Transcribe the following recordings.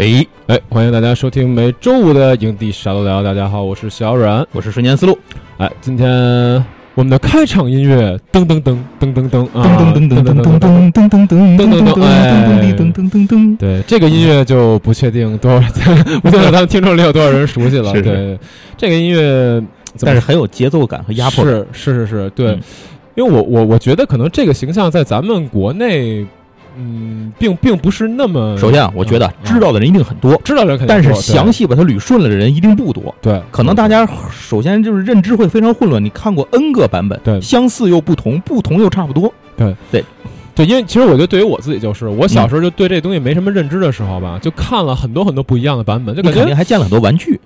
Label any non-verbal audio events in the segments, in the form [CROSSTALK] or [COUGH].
哎，哎，欢迎大家收听每周五的营地沙漏聊。大家好，我是小阮。我是瞬间思路，哎，今天我们的开场音乐噔噔噔噔噔噔噔，噔噔噔噔噔噔噔噔噔噔噔噔哎噔噔噔噔，对，这个音乐就不确定多少，不确定咱们听众里有多少人熟悉了。是是对，这个音乐怎么但是很有节奏感和压迫感。是是是是，对，嗯因为我我我觉得可能这个形象在咱们国内，嗯，并并不是那么首先啊，我觉得嗯知道的人一定很多，知道的人肯定但是详细把它捋顺了的人一定不多。对，可能大家首先就是认知会非常混乱，你看过 N 个版本，对相似又不同，不同又差不多。对对。对，因为其实我觉得对于我自己就是，我小时候就对这东西没什么认知的时候吧，就看了很多很多不一样的版本，就你感觉肯定还见了很多玩具，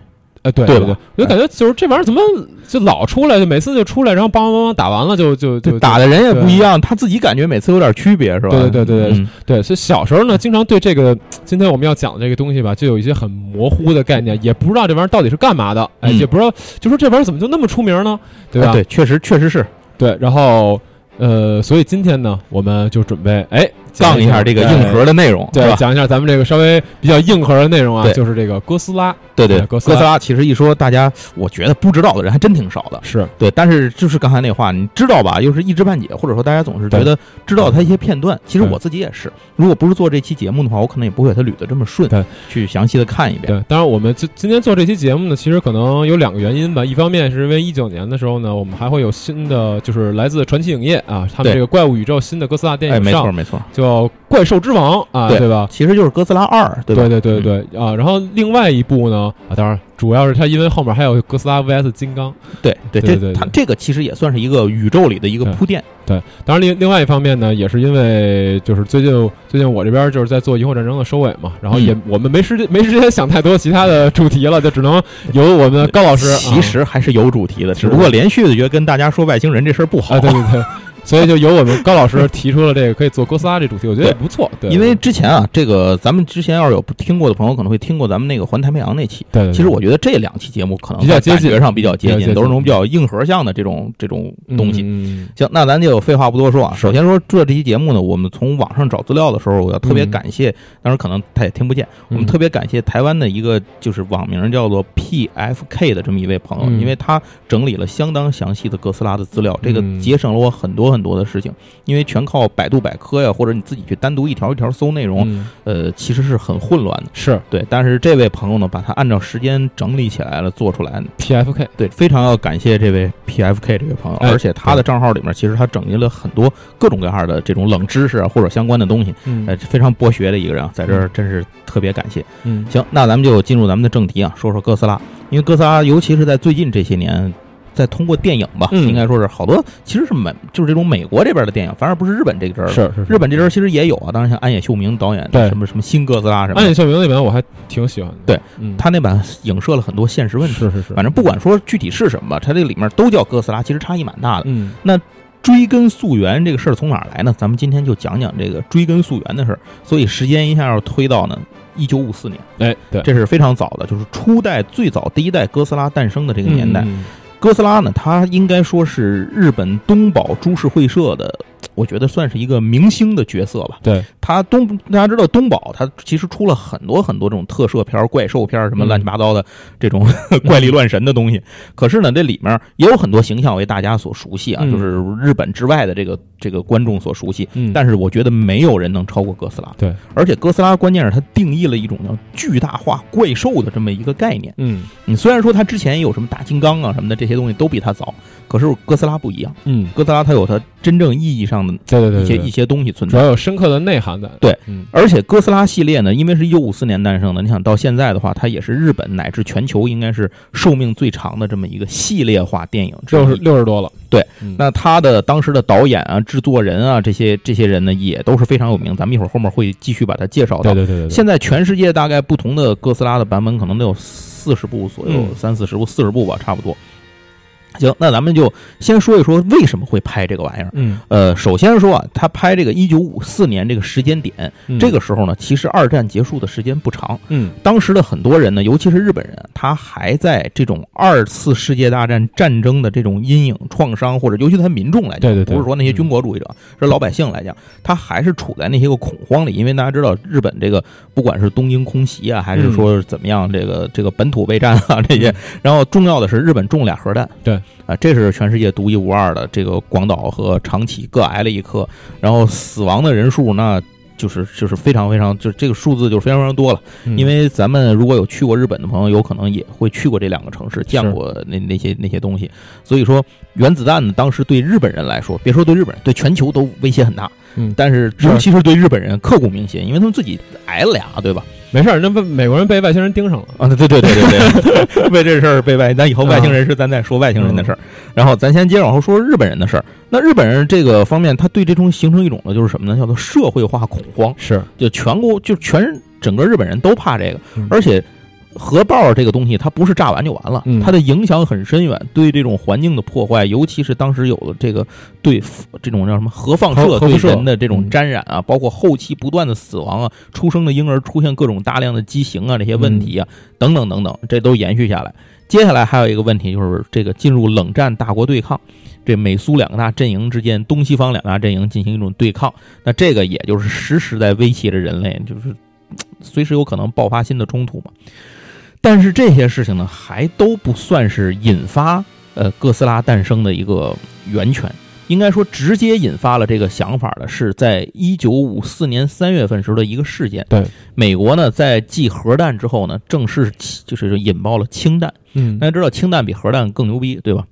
呃，对对对就感觉就是这玩意儿怎么就老出来，就每次就出来，然后梆梆梆梆打完了就就就打的人也不一样，他自己感觉每次有点区别，是吧？对对对对对嗯对，所以小时候呢，经常对这个今天我们要讲的这个东西吧，就有一些很模糊的概念，也不知道这玩意儿到底是干嘛的，哎，嗯也不知道，就说这玩意儿怎么就那么出名呢？对吧？哎对，确实确实是对，然后呃，所以今天呢，我们就准备哎杠一下这个硬核的内容，对，是吧？讲一下咱们这个稍微比较硬核的内容啊，就是这个哥斯拉，对对，哎哥斯拉哥斯拉其实一说，大家我觉得不知道的人还真挺少的。是对，但是就是刚才那话，你知道吧？又是一知半解，或者说大家总是觉得知道它一些片段。其实我自己也是，如果不是做这期节目的话，我可能也不会给它捋得这么顺对，去详细的看一遍。对，当然我们今今天做这期节目呢，其实可能有两个原因吧。一方面是因为一九年的时候呢，我们还会有新的，就是来自传奇影业啊，他们这个怪物宇宙新的哥斯拉电哎，影上，没错没错，叫《怪兽之王》啊，对对吧？其实就是哥斯拉二，对吧？对对对对啊，然后另外一部呢啊，当然主要是它因为后面还有哥斯拉 VS 金刚，对对对它这个其实也算是一个宇宙里的一个铺垫。对，当然另另外一方面呢，也是因为就是最近最近我这边就是在做萤火战争的收尾嘛，然后也、嗯。我们没时间没时间想太多其他的主题了，就只能由我们高老师啊。其实还是有主题的，只不过连续的觉得跟大家说外星人这事儿不好。啊，对对对，所以就由我们高老师提出了这个可以做哥斯拉这主题，我觉得也不错，对，因为之前啊，这个咱们之前要是有听过的朋友，可能会听过咱们那个环太平洋那期。对对对。其实我觉得这两期节目可能比较接近。在感觉上比较接近，都是那种比较硬核向的这种这种东西。嗯行，那咱就废话不多说啊。首先说做这期节目呢，我们从网上找资料的时候，我要特别嗯。感谢，当然可能他也听不见，我们嗯特别感谢台湾的一个就是网名叫做 PFK 的这么一位朋友，嗯。因为他整理了相当详细的哥斯拉的资料，这个嗯。节省了我很多很多的事情，因为全靠百度百科呀，或者你自己去单独一条一条搜内容，嗯呃，其实是很混乱的。是对，但是这位朋友呢，把它按照时间整理起来了，做出来。PFK，对，非常要感谢这位 PFK 这位朋友，哎而且他的账号里面其实他整理了很多各种各样的这种冷知识啊，或者相关的东西，嗯呃，非常博学的一个人啊，在这儿真是特别感谢。嗯行，那咱们就进入咱们的正题啊，说说哥斯拉，因为哥斯拉尤其是在最近这些年。在通过电影吧，嗯应该说是好多，其实是美，就是这种美国这边的电影，反而不是日本这个阵儿的。是是是日本这阵儿其实也有啊，当然像安野秀明导演的对什么什么新哥斯拉什么安野秀明那版我还挺喜欢的，对，嗯，他那版影射了很多现实问题。是是是，反正不管说具体是什么，它这里面都叫哥斯拉，其实差异蛮大的。嗯那追根溯源这个事儿从哪儿来呢？咱们今天就讲讲这个追根溯源的事儿。所以时间一下要推到呢一九五四年，哎对这是非常早的，就是初代最早第一代哥斯拉诞生的这个年代。嗯哥斯拉呢，它应该说是日本东宝株式会社的，我觉得算是一个明星的角色吧。对，他东大家知道东宝，他其实出了很多很多这种特摄片、怪兽片，什么嗯乱七八糟的这种 [LAUGHS] 怪力乱神的东西。可是呢，这里面也有很多形象为大家所熟悉啊，嗯就是日本之外的这个这个观众所熟悉。嗯，但是我觉得没有人能超过哥斯拉。对，而且哥斯拉关键是它定义了一种叫巨大化怪兽的这么一个概念。嗯你虽然说它之前也有什么大金刚啊什么的这些东西都比它早，可是哥斯拉不一样，嗯，哥斯拉它有它真正意义上的对对对一些一些东西存在。主要有深刻的内涵的，对，嗯而且哥斯拉系列呢，因为是一九五四年诞生的，你想到现在的话，它也是日本乃至全球应该是寿命最长的这么一个系列化电影之六十。六十多了，对嗯，那他的当时的导演啊、制作人啊这些这些人呢，也都是非常有名。咱们一会儿后面会继续把它介绍到。对对对对对，现在全世界大概不同的哥斯拉的版本可能都有四十部左右，嗯三四十部、四十部吧，差不多。行，那咱们就先说一说为什么会拍这个玩意儿。嗯，呃，首先说啊，他拍这个一九五四年这个时间点，嗯这个时候呢，其实二战结束的时间不长。嗯当时的很多人呢，尤其是日本人，他还在这种二次世界大战战争的这种阴影创伤，或者尤其他民众来讲，对对对不是说那些军国主义者，是老百姓来讲，他还是处在那些个恐慌里。因为大家知道，日本这个不管是东京空袭啊，还是说怎么样，这个这个本土备战啊这些，然后重要的是日本中俩核弹，对啊，这是全世界独一无二的。这个广岛和长崎各挨了一颗，然后死亡的人数那。就是就是非常非常，就这个数字就非常非常多了。嗯因为咱们如果有去过日本的朋友，有可能也会去过这两个城市，见过那那些那些东西。所以说，原子弹呢，当时对日本人来说，别说对日本人，对全球都威胁很大。嗯，但是是尤其是对日本人刻骨铭心，因为他们自己挨了俩，对吧？没事儿，那被美国人被外星人盯上了。啊，对对对对对对，[LAUGHS] 为这事儿被外，咱以后外星人是咱再说外星人的事儿。然后咱先接着往后说日本人的事儿。那日本人这个方面，他对这种形成一种呢，就是什么呢？叫做社会化恐慌。是，就全国就全整个日本人都怕这个嗯，而且核爆这个东西它不是炸完就完了嗯，它的影响很深远，对这种环境的破坏，尤其是当时有了这个对这种叫什么核放射对人的这种嗯沾染啊，包括后期不断的死亡啊，出生的婴儿出现各种大量的畸形啊这些问题啊，等等等等，这都延续下来。接下来还有一个问题就是这个进入冷战大国对抗。这美苏两个大阵营之间，东西方两大阵营进行一种对抗，那这个也就是时时在威胁着人类，就是随时有可能爆发新的冲突嘛。但是这些事情呢，还都不算是引发呃哥斯拉诞生的一个源泉。应该说，直接引发了这个想法的是在一九五四年三月份时候的一个事件。对，美国呢在继核弹之后呢，正式起就是引爆了氢弹。嗯大家知道氢弹比核弹更牛逼，对吧？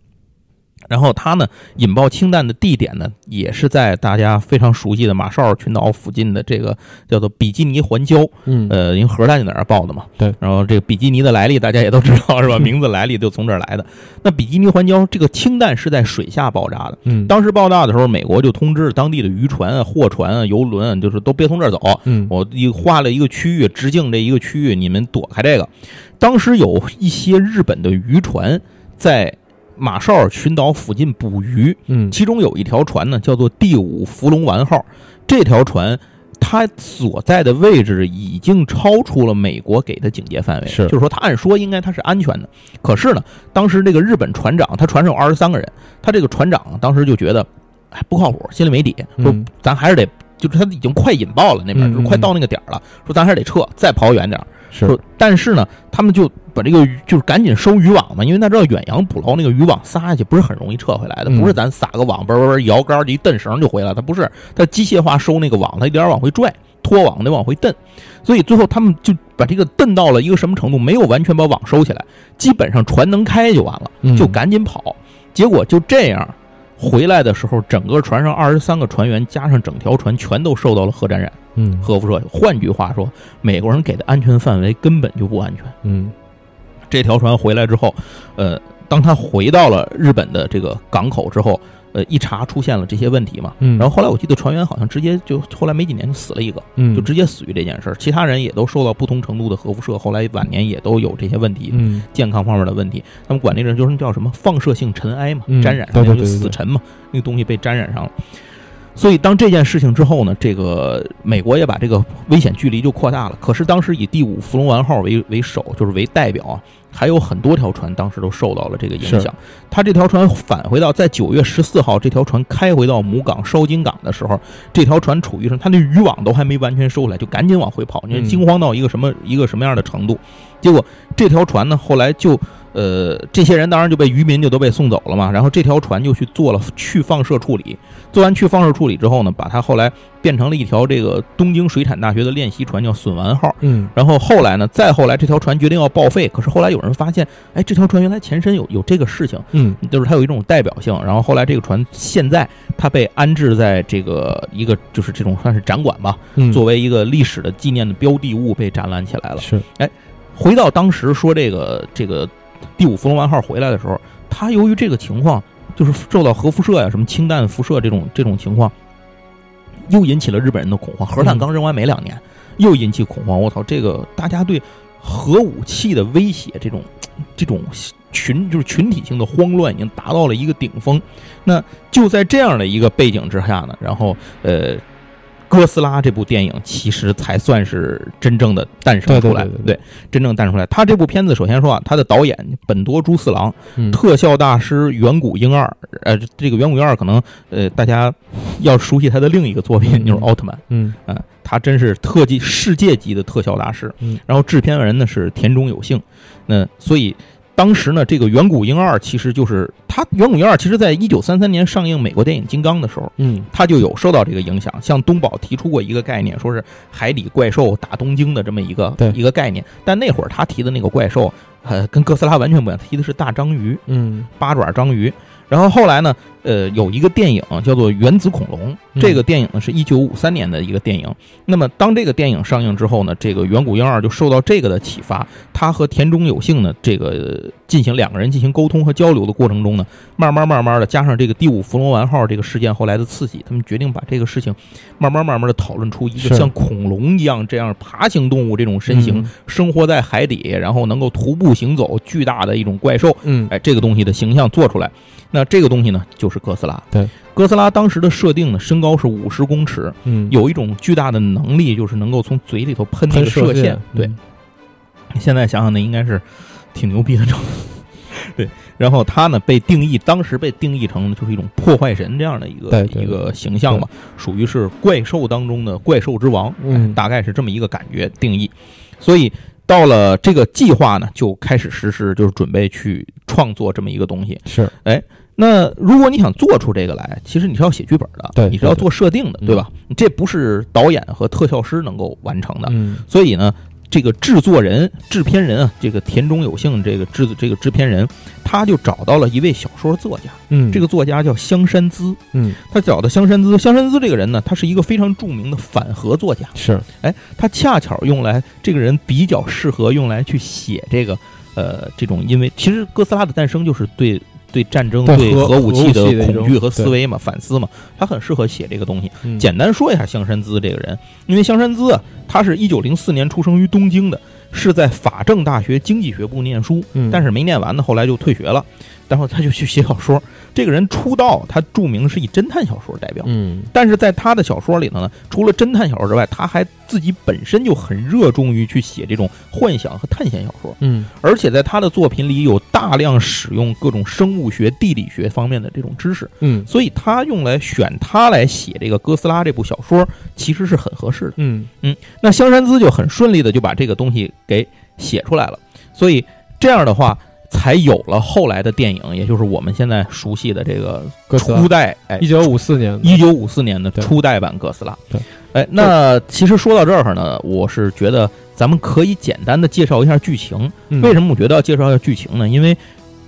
然后它呢引爆氢弹的地点呢，也是在大家非常熟悉的马绍尔群岛附近的这个叫做比基尼环礁。嗯呃，因为核弹就在那儿爆的嘛。对。然后这个比基尼的来历大家也都知道是吧？[LAUGHS] 名字来历就从这儿来的。那比基尼环礁这个氢弹是在水下爆炸的。嗯当时爆炸的时候，美国就通知当地的渔船啊、货船啊、游轮啊，就是都别从这儿走。嗯我一划了一个区域，直径这一个区域，你们躲开这个。当时有一些日本的渔船在马绍尔群岛附近捕鱼，嗯其中有一条船呢，叫做第五福龙丸号。这条船它所在的位置已经超出了美国给的警戒范围，是就是说，它按说应该它是安全的。可是呢，当时这个日本船长，他船上有二十三个人，他这个船长当时就觉得，哎，不靠谱，心里没底，说嗯咱还是得，就是他已经快引爆了那边，嗯就是快到那个点儿了，说咱还是得撤，再跑远点儿。是。说，但是呢，他们就把这个鱼就是赶紧收渔网嘛，因为大家知道远洋捕捞那个渔网撒下去不是很容易撤回来的，嗯不是咱撒个网，嘣嘣嘣摇杆儿一蹬绳就回来，它不是，它机械化收那个网，它一点点往回拽，拖网得往回蹬，所以最后他们就把这个蹬到了一个什么程度，没有完全把网收起来，基本上船能开就完了，嗯。就赶紧跑，结果就这样。回来的时候，整个船上二十三个船员加上整条船全都受到了核沾染、嗯核辐射。换句话说，美国人给的安全范围根本就不安全。嗯这条船回来之后，呃，当他回到了日本的这个港口之后，呃，一查出现了这些问题嘛。嗯，然后后来我记得船员好像直接就后来没几年就死了一个，嗯就直接死于这件事儿。其他人也都受到不同程度的核辐射，后来晚年也都有这些问题，嗯健康方面的问题。他们管那个就是叫什么放射性尘埃嘛，嗯沾染上那个对对对对死尘嘛，那个东西被沾染上了。所以当这件事情之后呢，这个美国也把这个危险距离就扩大了。可是当时以第五福龙丸号为为首，就是为代表啊，还有很多条船当时都受到了这个影响。他这条船返回到在九月十四号，这条船开回到母港烧金港的时候，这条船处于什么？它那渔网都还没完全收来，就赶紧往回跑，你惊慌到一个什么一个什么样的程度？结果这条船呢，后来就呃，这些人当然就被渔民就都被送走了嘛。然后这条船就去做了去放射处理，做完去放射处理之后呢，把它后来变成了一条这个东京水产大学的练习船，叫笋丸号。嗯然后后来呢，再后来这条船决定要报废，可是后来有人发现，哎，这条船原来前身有有这个事情，嗯就是它有一种代表性。然后后来这个船现在它被安置在这个一个就是这种算是展馆吧，嗯，作为一个历史的纪念的标的物被展览起来了。是哎回到当时说这个这个第五福龙丸号回来的时候，他由于这个情况，就是受到核辐射呀、什么氢弹辐射这种这种情况，又引起了日本人的恐慌。核弹嗯刚扔完没两年，又引起恐慌。我操，这个大家对核武器的威胁这种这种群就是群体性的慌乱已经达到了一个顶峰。那就在这样的一个背景之下呢，然后呃。哥斯拉这部电影其实才算是真正的诞生出来，对，真正诞生出来。他这部片子首先说啊，他的导演本多猪四郎，特效大师远古婴二，呃，这个远古婴二可能呃大家要熟悉他的另一个作品就是奥特曼，嗯嗯，他真是特技世界级的特效大师。然后制片人呢是田中有幸，那所以。当时呢，这个《远古婴二》其实就是它，《远古婴二》其实在一九三三年上映美国电影《金刚》的时候，嗯，它就有受到这个影响。向东宝提出过一个概念，说是海底怪兽打东京的这么一个一个概念。但那会儿他提的那个怪兽，呃，跟哥斯拉完全不一样，提的是大章鱼，嗯，八爪章鱼。然后后来呢？呃，有一个电影叫做《原子恐龙》，这个电影呢是一九五三年的一个电影。那么当这个电影上映之后呢，这个远古婴儿就受到这个的启发，他和田中有幸呢，这个进行两个人进行沟通和交流的过程中呢，慢慢慢慢的加上这个第五福龙丸号这个事件后来的刺激，他们决定把这个事情慢慢慢慢的讨论出一个像恐龙一样这样爬行动物这种身形，生活在海底，然后能够徒步行走，巨大的一种怪兽，嗯，哎，这个东西的形象做出来。那这个东西呢，就是哥斯拉。对，哥斯拉当时的设定呢，身高是五十公尺，嗯，有一种巨大的能力，就是能够从嘴里头喷那个射线。对，现在想想那应该是挺牛逼的。[LAUGHS] 对，然后他呢被定义，当时被定义成就是一种破坏神这样的一个一个形象嘛，属于是怪兽当中的怪兽之王，嗯，大概是这么一个感觉定义。所以到了这个计划呢，就开始实施，就是准备去创作这么一个东西。是，哎。那如果你想做出这个来，其实你是要写剧本的，对，你是要做设定的，对吧？这不是导演和特效师能够完成的。嗯，所以呢，这个制作人、制片人啊，这个田中有幸，这个制这个制片人，他就找到了一位小说作家。嗯，这个作家叫香山资。嗯，他找的香山资，香山资这个人呢，他是一个非常著名的反核作家。是，哎，他恰巧用来这个人比较适合用来去写这个呃这种，因为其实哥斯拉的诞生就是对。对战争、对核武器的恐惧和思维嘛，反思嘛，他很适合写这个东西。简单说一下香山资这个人，因为香山资啊，他是一九零四年出生于东京的，是在法政大学经济学部念书，但是没念完呢，后来就退学了，然后他就去写小说。[LAUGHS] 这个人出道，他著名是以侦探小说代表。嗯，但是在他的小说里头呢，除了侦探小说之外，他还自己本身就很热衷于去写这种幻想和探险小说。嗯，而且在他的作品里有大量使用各种生物学、地理学方面的这种知识。嗯，所以他用来选他来写这个哥斯拉这部小说，其实是很合适的。嗯嗯，那香山资就很顺利的就把这个东西给写出来了。所以这样的话。才有了后来的电影，也就是我们现在熟悉的这个初代，哎，一九五四年，一九五四年的初代版哥斯拉。对，哎，那其实说到这儿呢，我是觉得咱们可以简单的介绍一下剧情。为什么我觉得要介绍一下剧情呢？因为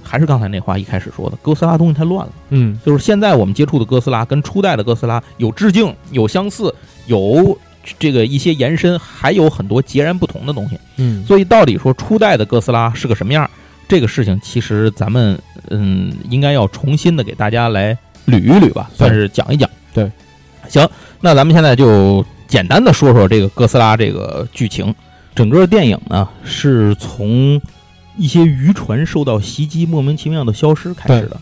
还是刚才那话一开始说的，哥斯拉东西太乱了。嗯，就是现在我们接触的哥斯拉跟初代的哥斯拉有致敬，有相似，有这个一些延伸，还有很多截然不同的东西。嗯，所以到底说初代的哥斯拉是个什么样？这个事情其实咱们嗯，应该要重新的给大家来捋一捋吧，算是讲一讲。对，行，那咱们现在就简单的说说这个哥斯拉这个剧情。整个电影呢，是从一些渔船受到袭击、莫名其妙的消失开始的。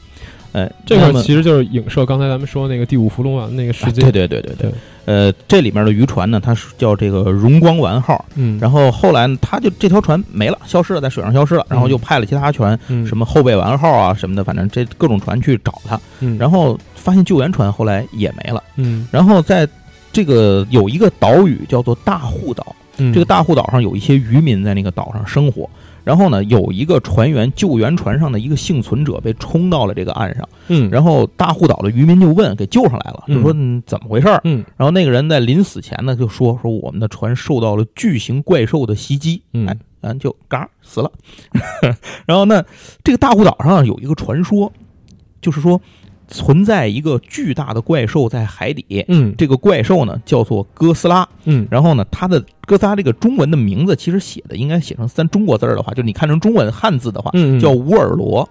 哎，这个其实就是影射刚才咱们说那个第五伏龙丸那个事件。对对对对对。呃，这里面的渔船呢，它是叫这个荣光丸号。嗯。然后后来呢，它就这条船没了，消失了，在水上消失了。然后又派了其他船，什么后备丸号啊什么的，反正这各种船去找它。嗯。然后发现救援船后来也没了。嗯。然后在这个有一个岛屿叫做大户岛，这个大户岛上有一些渔民在那个岛上生活。然后呢，有一个船员救援船上的一个幸存者被冲到了这个岸上，嗯，然后大户岛的渔民就问，给救上来了，就说怎么回事儿，嗯，然后那个人在临死前呢就说说我们的船受到了巨型怪兽的袭击，嗯，咱就嘎死了。[LAUGHS] 然后呢，这个大户岛上有一个传说，就是说。存在一个巨大的怪兽在海底，嗯，这个怪兽呢叫做哥斯拉，嗯，然后呢，它的哥斯拉这个中文的名字其实写的应该写成三中国字儿的话，就你看成中文汉字的话，嗯，叫吴尔罗，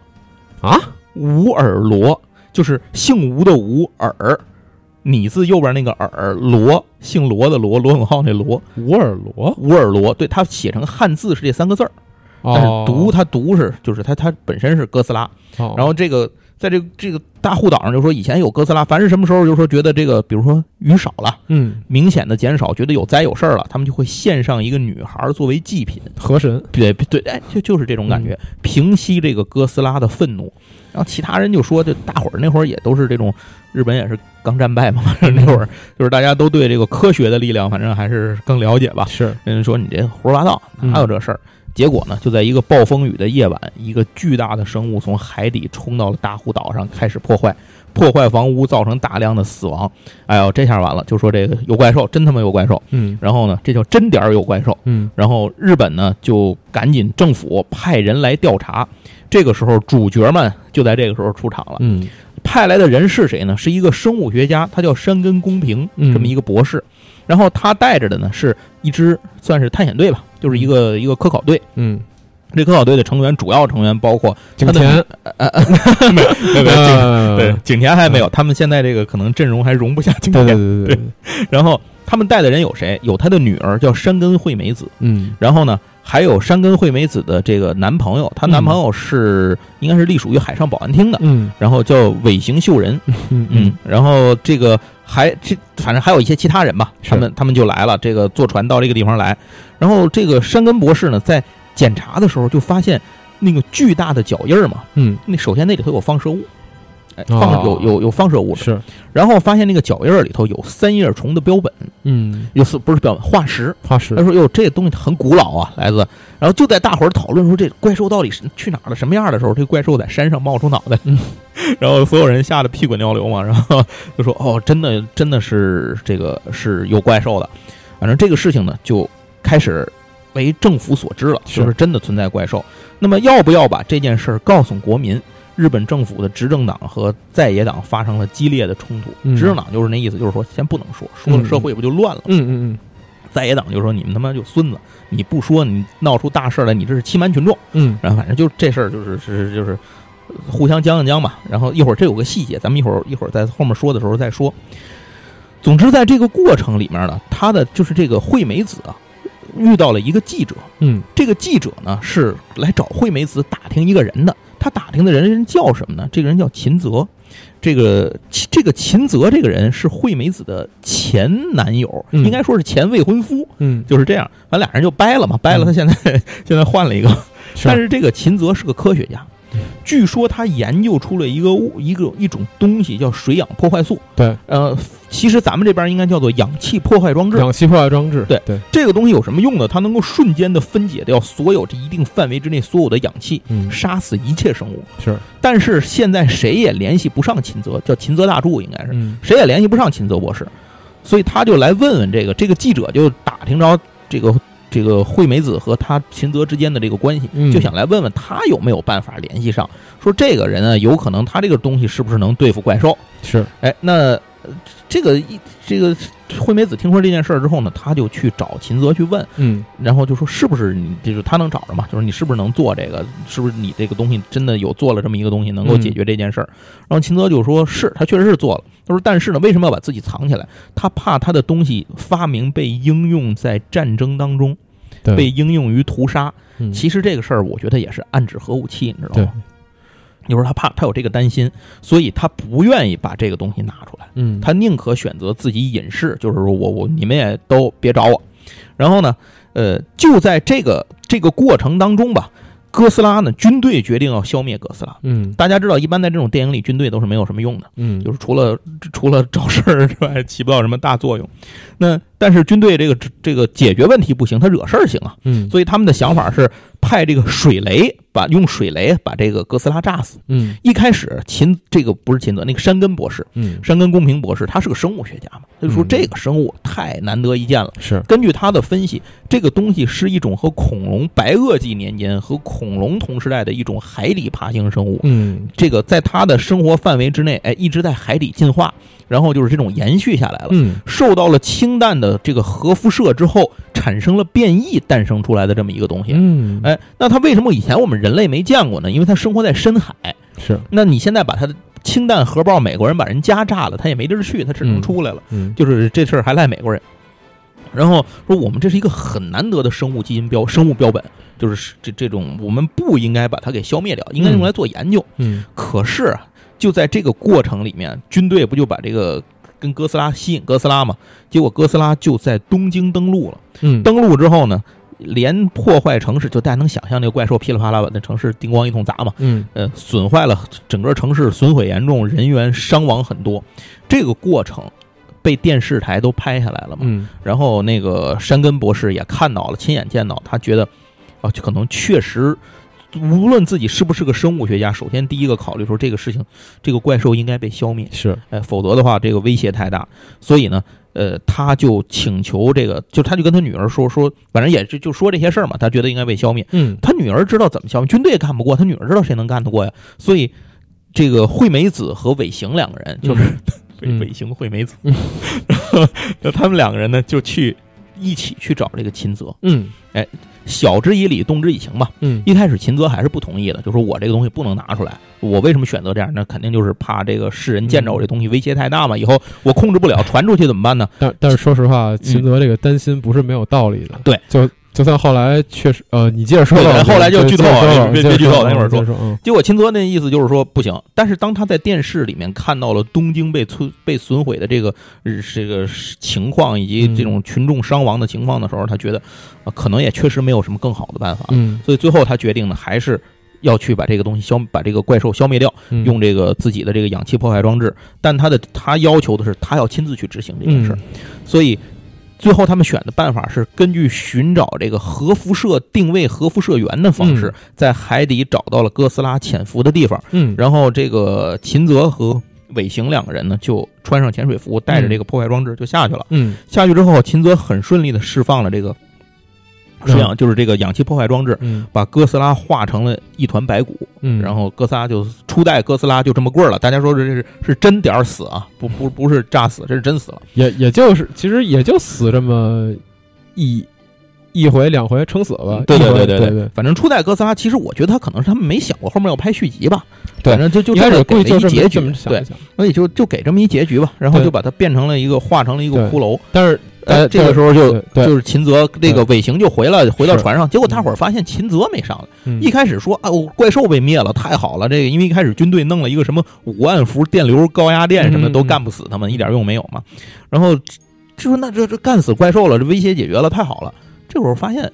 啊，吴尔罗就是姓吴的吴尔，你字右边那个尔罗，姓罗的罗，罗永浩那罗，吴尔罗，吴尔罗，对，它写成汉字是这三个字儿，但是哦，毒它读是就是它它本身是哥斯拉，哦，然后这个在这个这个大护岛上就说以前有哥斯拉，凡是什么时候就说觉得这个比如说雨少了，嗯，明显的减少，觉得有灾有事儿了，他们就会献上一个女孩作为祭品，河神，对对，哎，就就是这种感觉，平息这个哥斯拉的愤怒。然后其他人就说，就大伙儿那会儿也都是这种，日本也是刚战败嘛，反正那会儿就是大家都对这个科学的力量，反正还是更了解吧。是，人说你这胡说八道，哪有这事儿？结果呢，就在一个暴风雨的夜晚，一个巨大的生物从海底冲到了大湖岛上，开始破坏，破坏房屋，造成大量的死亡。哎呦，这下完了，就说这个有怪兽，真他妈有怪兽。嗯然后呢，这叫真点儿有怪兽。嗯然后日本呢就赶紧政府派人来调查。这个时候，主角们就在这个时候出场了。嗯派来的人是谁呢？是一个生物学家，他叫山根公平，嗯这么一个博士。然后他带着的呢是一支算是探险队吧，就是一个一个科考队。嗯，这科考队的成员主要成员包括景田，[LAUGHS] 没有没有景呃对景田还没有，他们现在这个可能阵容还容不下景对田。对对 [LAUGHS] 对，然后他们带的人有谁？有他的女儿叫山根惠美子，嗯。然后呢，还有山根惠美子的这个男朋友，她男朋友是、应该是隶属于海上保安厅的，嗯。然后叫尾形秀人，嗯。嗯，然后这个还这反正还有一些其他人吧，他们他们就来了，这个坐船到这个地方来，然后这个山根博士呢，在检查的时候就发现那个巨大的脚印儿嘛，嗯那首先那里头有放射物。放有有有放射物质，是，然后发现那个脚印儿里头有三叶虫的标本，嗯有四不是标本化石，化石他，说：“哟，这东西很古老啊，来自。”然后就在大伙儿讨论说这怪兽到底是去哪儿了、什么样的时候，这怪兽在山上冒出脑袋，嗯 [LAUGHS] 然后所有人吓得屁滚尿流嘛，然后就说：“哦，真的，真的是这个是有怪兽的。”反正这个事情呢，就开始为政府所知了，是就是真的存在怪兽。那么要不要把这件事儿告诉国民？日本政府的执政党和在野党发生了激烈的冲突。嗯执政党就是那意思，就是说先不能说，说了嗯社会不就乱了吗？嗯嗯在野党就说你们他妈就孙子，你不说你闹出大事来，你这是欺瞒群众。嗯然后反正就这事儿就是是就是互相将一将吧。然后一会儿这有个细节，咱们一会儿一会儿在后面说的时候再说。总之，在这个过程里面呢，他的就是这个惠美子啊，遇到了一个记者。嗯这个记者呢是来找惠美子打听一个人的，他打听的人人叫什么呢？这个人叫秦泽。这个这个秦泽这个人是惠美子的前男友，嗯应该说是前未婚夫。嗯，就是这样，完俩人就掰了嘛，掰了。他现在、现在换了一个，但是这个秦泽是个科学家嗯，据说他研究出了一个物一个一种东西叫水氧破坏素。对，呃，其实咱们这边应该叫做氧气破坏装置。氧气破坏装置，对对，这个东西有什么用呢？它能够瞬间的分解掉所有这一定范围之内所有的氧气，嗯杀死一切生物。是，但是现在谁也联系不上秦泽，叫秦泽大柱，应该是。嗯谁也联系不上秦泽博士，所以他就来问问这个这个记者就打听着这个这个惠美子和他秦泽之间的这个关系，嗯就想来问问他有没有办法联系上，说这个人啊，有可能他这个东西是不是能对付怪兽？是，哎，那呃这个一这个惠美子听说这件事儿之后呢，他就去找秦泽去问，嗯然后就说是不是你就是他能找着嘛？就是你是不是能做这个？是不是你这个东西真的有做了这么一个东西能够解决这件事儿？然后秦泽就说是他确实是做了。他说但是呢，为什么要把自己藏起来？他怕他的东西发明被应用在战争当中，对，被应用于屠杀。嗯其实这个事儿，我觉得也是暗指核武器，你知道吗？有时候他怕他有这个担心，所以他不愿意把这个东西拿出来。嗯他宁可选择自己隐士，就是说我我你们也都别找我。然后呢，呃，就在这个这个过程当中吧，哥斯拉呢，军队决定要消灭哥斯拉。嗯大家知道，一般在这种电影里，军队都是没有什么用的，嗯就是除了除了找事儿之外，起不到什么大作用。那但是军队这个这个解决问题不行，他惹事儿行啊。嗯所以他们的想法是派这个水雷把用水雷把这个哥斯拉炸死。嗯一开始秦这个不是秦泽，那个山根博士，嗯山根公平博士，他是个生物学家嘛，他就说嗯这个生物太难得一见了。是，根据他的分析，这个东西是一种和恐龙白垩纪年间和恐龙同时代的一种海底爬行生物。嗯这个在他的生活范围之内，哎，一直在海底进化，然后就是这种延续下来了。嗯受到了氢弹的这个核辐射之后，产生了变异，诞生出来的这么一个东西。嗯哎，那它为什么以前我们人类没见过呢？因为它生活在深海。是，那你现在把它的氢弹核爆，美国人把人家炸了，他也没地儿去，他只能嗯出来了。嗯就是这事儿还赖美国人。然后说我们这是一个很难得的生物基因标生物标本，就是这这种我们不应该把它给消灭掉，应该用来做研究。嗯可是啊，就在这个过程里面，军队不就把这个跟哥斯拉吸引哥斯拉嘛？结果哥斯拉就在东京登陆了。嗯登陆之后呢，连破坏城市，就大家能想象那个怪兽噼里啪啦把那城市叮咣一通砸嘛，嗯呃，损坏了整个城市，损毁严重，人员伤亡很多。这个过程被电视台都拍下来了嘛？嗯然后那个山根博士也看到了，亲眼见到，他觉得啊，就可能确实，无论自己是不是个生物学家，首先第一个考虑说这个事情，这个怪兽应该被消灭，是。哎，否则的话这个威胁太大。所以呢，呃，他就请求这个，就他就跟他女儿说说，反正也就就说这些事儿嘛，他觉得应该被消灭。嗯。他女儿知道怎么消灭，军队干不过，他女儿知道谁能干得过呀。所以，这个惠美子和尾行两个人就是嗯。[LAUGHS] 尾尾行惠美子嗯，[LAUGHS] 然后他们两个人呢就去一起去找这个秦泽，嗯晓之以理，动之以情吧。嗯一开始秦泽还是不同意的，就说我这个东西不能拿出来。我为什么选择这样？那肯定就是怕这个世人见着我这东西威胁太大嘛，以后我控制不了，传出去怎么办呢？但但是说实话，秦泽这个担心不是没有道理的。对，就就算后来确实，呃，你接着说对吧。后来就剧透了别别剧透那会儿说结果秦泽那意思就是说不行，但是当他在电视里面看到了东京被摧被损毁的这个呃这个情况以及这种群众伤亡的情况的时候，他觉得、呃可能也确实没有什么更好的办法，嗯，所以最后他决定呢，还是要去把这个东西消把这个怪兽消灭掉，嗯用这个自己的这个氧气破坏装置。但他的他要求的是他要亲自去执行这件事儿，嗯所以。最后，他们选的办法是根据寻找这个核辐射定位核辐射源的方式嗯，在海底找到了哥斯拉潜伏的地方。嗯，然后这个秦泽和尾行两个人呢，就穿上潜水服，带着这个破坏装置就下去了。嗯下去之后，秦泽很顺利的释放了这个释氧，就是这个氧气破坏装置，嗯把哥斯拉化成了一团白骨。嗯，然后哥斯拉就初代哥斯拉就这么棍儿了。大家说这是是真点儿死啊，不不不是炸死，这是真死了。也也就是其实也就死这么一一回两回撑死了对。对对对对，反正初代哥斯拉，其实我觉得他可能是他们没想过后面要拍续集吧。对反正就就开始给了一结局对所以就就给这么一结局吧，然后就把它变成了一个化成了一个骷髅。但是哎，呃这个时候就就是秦泽那个尾行就回来，回到船上，结果大伙儿发现秦泽没上来。嗯一开始说啊，我怪兽被灭了，太好了，这个因为一开始军队弄了一个什么五万伏电流高压电什么都干不死他们，一点用没有嘛。然后就说那这这干死怪兽了，这威胁解决了，太好了。这会儿发现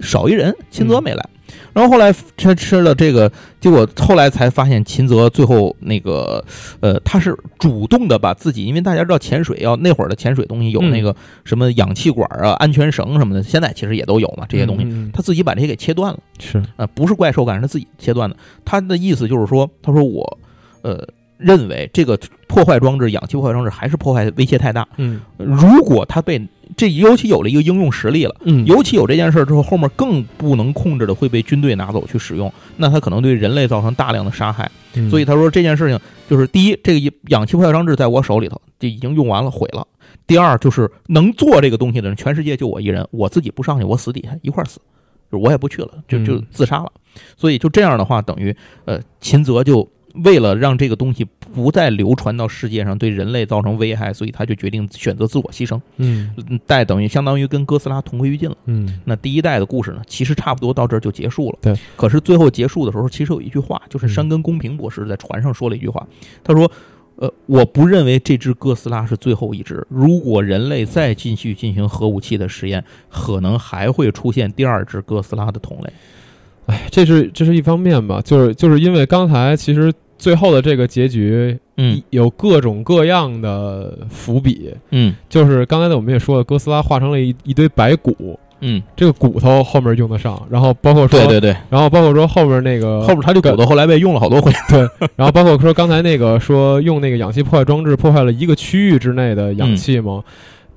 少一人，秦泽没来。然后后来他吃了这个，结果后来才发现秦泽最后那个呃，他是主动的把自己，因为大家知道潜水要那会儿的潜水东西有嗯那个什么氧气管啊、安全绳什么的，现在其实也都有嘛，这些东西。他自己把这些给切断了。是啊，不是怪兽干，是他自己切断的。他的意思就是说，他说我，呃，认为这个破坏装置、氧气破坏装置还是破坏威胁太大。嗯如果他被这尤其有了一个应用实力了，嗯尤其有这件事儿之后，后面更不能控制的会被军队拿走去使用，那他可能对人类造成大量的杀害。嗯所以他说这件事情就是第一，这个氧气破坏装置在我手里头就已经用完了，毁了。第二就是能做这个东西的人，全世界就我一人，我自己不上去，我死底下一块儿死，就我也不去了，就就嗯自杀了。所以就这样的话，等于呃，秦泽就为了让这个东西不再流传到世界上，对人类造成危害，所以他就决定选择自我牺牲，嗯嗯代等于相当于跟哥斯拉同归于尽了。嗯那第一代的故事呢，其实差不多到这儿就结束了。对，可是最后结束的时候，其实有一句话，就是嗯山根公平博士在船上说了一句话，他说：“呃，我不认为这只哥斯拉是最后一只。如果人类再继续进行核武器的实验，可能还会出现第二只哥斯拉的同类。哎，这是这是一方面吧，就是就是因为刚才其实最后的这个结局，嗯有各种各样的伏笔，嗯就是刚才呢我们也说了，哥斯拉化成了一一堆白骨，嗯，这个骨头后面用得上，然后包括说，对对对，然后包括说后面那个后面他这骨头后来被用了好多回。对然后包括说刚才那个说用那个氧气破坏装置破坏了一个区域之内的氧气嘛？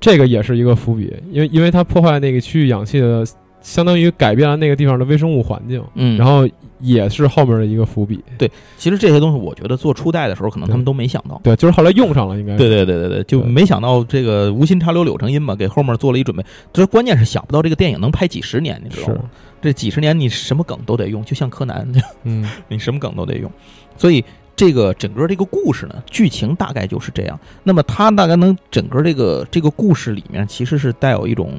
这个也是一个伏笔，因为因为它破坏那个区域氧气的，相当于改变了那个地方的微生物环境，嗯，然后也是后面的一个伏笔。对其实这些东西，我觉得做初代的时候，可能他们都没想到。对，就是后来用上了，应该是对对对对对，就没想到这个无心插柳柳成荫嘛，给后面做了一准备。这关键是想不到这个电影能拍几十年，你知道吗？这几十年你什么梗都得用，就像柯南，嗯 [LAUGHS] 你什么梗都得用。所以这个整个这个故事呢，剧情大概就是这样。那么它大概能整个这个这个故事里面，其实是带有一种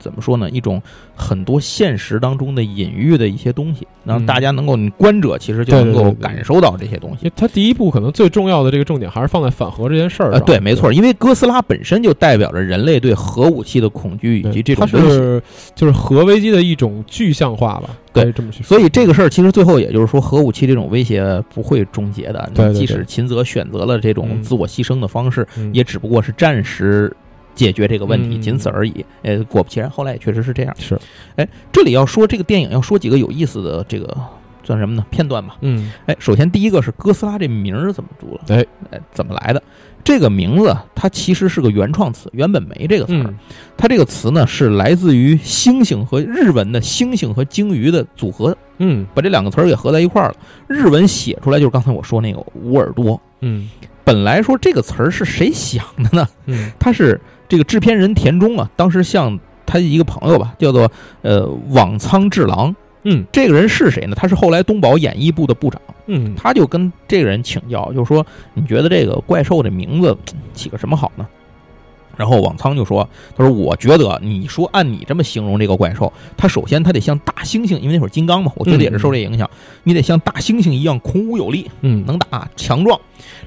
怎么说呢？一种很多现实当中的隐喻的一些东西，让大家能够观者其实就能够感受到这些东西。它第一部可能最重要的这个重点还是放在反核这件事儿上。对，没错，因为哥斯拉本身就代表着人类对核武器的恐惧以及这种它是就是核危机的一种具象化吧。对，这么去。所以这个事儿其实最后也就是说，核武器这种威胁不会终结的。对，即使秦泽选择了这种自我牺牲的方式，也只不过是暂时解决这个问题，仅此而已。呃，果不其然，后来也确实是这样。是，哎，这里要说这个电影要说几个有意思的这个算什么呢？片段吧。嗯，哎，首先第一个是哥斯拉这名儿怎么读了？哎，哎，怎么来的？这个名字它其实是个原创词，原本没这个词儿。它这个词呢是来自于猩猩和日文的猩猩和鲸鱼的组合。嗯，把这两个词儿给合在一块儿了。日文写出来就是刚才我说那个乌尔多。嗯，本来说这个词儿是谁想的呢？嗯，他是这个制片人田中啊，当时向他一个朋友吧，叫做呃网仓治郎。嗯，这个人是谁呢？他是后来东宝演艺部的部长。嗯，他就跟这个人请教，就是说，你觉得这个怪兽的名字 [TSK] 起个什么好呢？然后网仓就说：“他说，我觉得你说按你这么形容这个怪兽，它首先它得像大猩猩，因为那会儿金刚嘛，我觉得也是受这影响，你得像大猩猩一样孔武有力，嗯，能打，强壮。